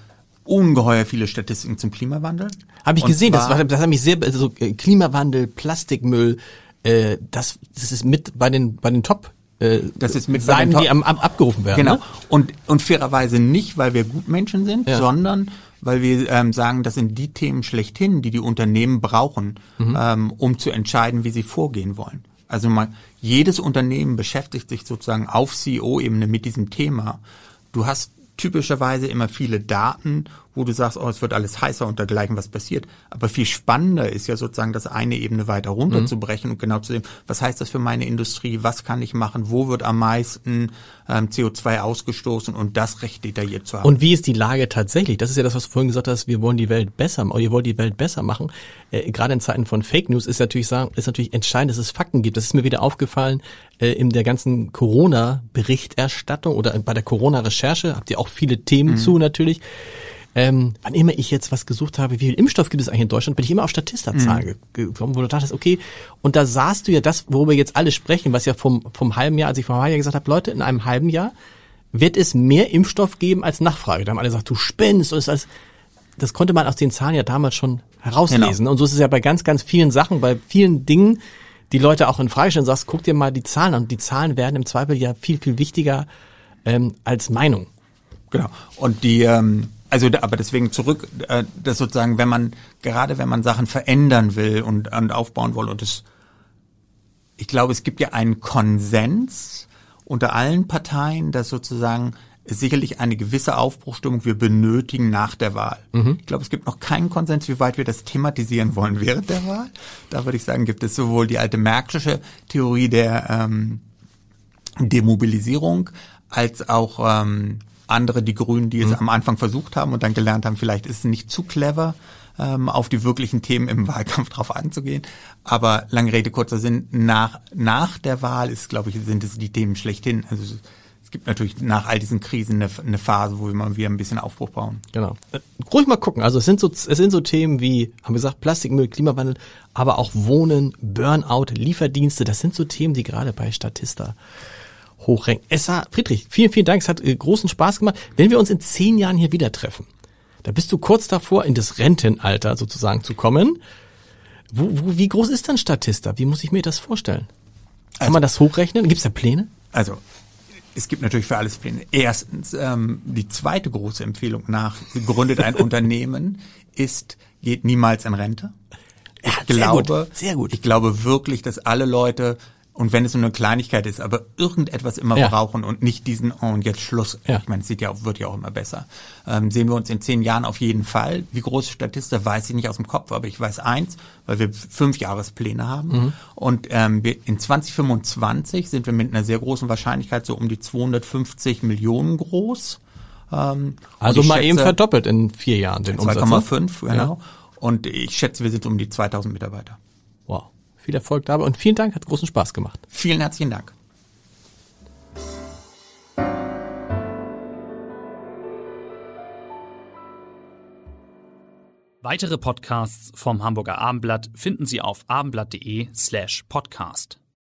ungeheuer viele Statistiken zum Klimawandel. Habe ich und gesehen, das, war, das hat mich sehr, also äh, Klimawandel, Plastikmüll, äh, das, das ist mit bei den, bei den Top äh, das ist mit Seiten, die am, am abgerufen werden. Genau. Ne? Und, und fairerweise nicht, weil wir Gutmenschen sind, ja. sondern weil wir ähm, sagen, das sind die Themen schlechthin, die die Unternehmen brauchen, mhm. ähm, um zu entscheiden, wie sie vorgehen wollen. Also mal, jedes Unternehmen beschäftigt sich sozusagen auf CEO-Ebene mit diesem Thema. Du hast typischerweise immer viele Daten, wo du sagst, oh, es wird alles heißer und dergleichen, was passiert. Aber viel spannender ist ja sozusagen das eine Ebene weiter runterzubrechen mhm. und genau zu sehen, was heißt das für meine Industrie, was kann ich machen, wo wird am meisten ähm, CO2 ausgestoßen und das recht detailliert zu haben. Und wie ist die Lage tatsächlich? Das ist ja das, was du vorhin gesagt hast, wir wollen die Welt besser, machen, ihr wollt die Welt besser machen. Äh, gerade in Zeiten von Fake News ist natürlich sagen, ist natürlich entscheidend, dass es Fakten gibt. Das ist mir wieder aufgefallen äh, in der ganzen Corona-Berichterstattung oder bei der Corona-Recherche habt ihr auch viele Themen mhm. zu natürlich. Ähm, wann immer ich jetzt was gesucht habe, wie viel Impfstoff gibt es eigentlich in Deutschland, bin ich immer auf Statista-Zahlen mhm. gekommen, wo du dachtest, okay, und da sahst du ja das, worüber jetzt alle sprechen, was ja vom, vom halben Jahr, als ich vor einem Jahr gesagt habe, Leute, in einem halben Jahr wird es mehr Impfstoff geben als Nachfrage. Da haben alle gesagt, du spinnst und es ist das konnte man aus den Zahlen ja damals schon herauslesen. Genau. Und so ist es ja bei ganz, ganz vielen Sachen, bei vielen Dingen, die Leute auch in Frage stellen, sagst, guck dir mal die Zahlen an. Und die Zahlen werden im Zweifel ja viel, viel wichtiger ähm, als Meinung. Genau. Und die, ähm, also aber deswegen zurück, äh, dass sozusagen, wenn man, gerade wenn man Sachen verändern will und, und aufbauen will, und es, ich glaube, es gibt ja einen Konsens unter allen Parteien, dass sozusagen sicherlich eine gewisse Aufbruchstimmung wir benötigen nach der Wahl. Mhm. Ich glaube, es gibt noch keinen Konsens, wie weit wir das thematisieren wollen während der Wahl. Da würde ich sagen, gibt es sowohl die alte Märkische Theorie der ähm, Demobilisierung als auch ähm, andere, die Grünen, die mhm. es am Anfang versucht haben und dann gelernt haben, vielleicht ist es nicht zu clever, ähm, auf die wirklichen Themen im Wahlkampf drauf anzugehen. Aber lange Rede, kurzer Sinn, nach, nach der Wahl ist, glaube ich, sind es die Themen schlechthin. Also es gibt natürlich nach all diesen Krisen eine, eine Phase, wo wir mal wieder ein bisschen Aufbruch bauen. Genau. Äh, ruhig mal gucken. Also es sind so, es sind so Themen wie, haben wir gesagt, Plastikmüll, Klimawandel, aber auch Wohnen, Burnout, Lieferdienste. Das sind so Themen, die gerade bei Statista hochrenken. Essa, Friedrich, vielen, vielen Dank. Es hat äh, großen Spaß gemacht. Wenn wir uns in zehn Jahren hier wieder treffen, da bist du kurz davor, in das Rentenalter sozusagen zu kommen. Wo, wo, wie groß ist dann Statista? Wie muss ich mir das vorstellen? Kann also, man das hochrechnen? Gibt es da Pläne? Also es gibt natürlich für alles Pläne. Erstens, ähm, die zweite große Empfehlung nach, gründet ein Unternehmen, ist, geht niemals in Rente. Ich ja, glaube, sehr gut, sehr gut. Ich glaube wirklich, dass alle Leute und wenn es nur eine Kleinigkeit ist, aber irgendetwas immer ja. brauchen und nicht diesen, oh, und jetzt Schluss. Ja. Ich meine, es sieht ja auch, wird ja auch immer besser. Ähm, sehen wir uns in zehn Jahren auf jeden Fall. Wie groß Statista weiß ich nicht aus dem Kopf, aber ich weiß eins, weil wir fünf Jahrespläne haben. Mhm. Und ähm, wir, in 2025 sind wir mit einer sehr großen Wahrscheinlichkeit so um die 250 Millionen groß. Ähm, also mal schätze, eben verdoppelt in vier Jahren den 2, Umsatz. 2,5, ne? genau. Ja. Und ich schätze, wir sind um die 2000 Mitarbeiter. Viel Erfolg dabei und vielen Dank, hat großen Spaß gemacht. Vielen herzlichen Dank. Weitere Podcasts vom Hamburger Abendblatt finden Sie auf abendblatt.de slash podcast.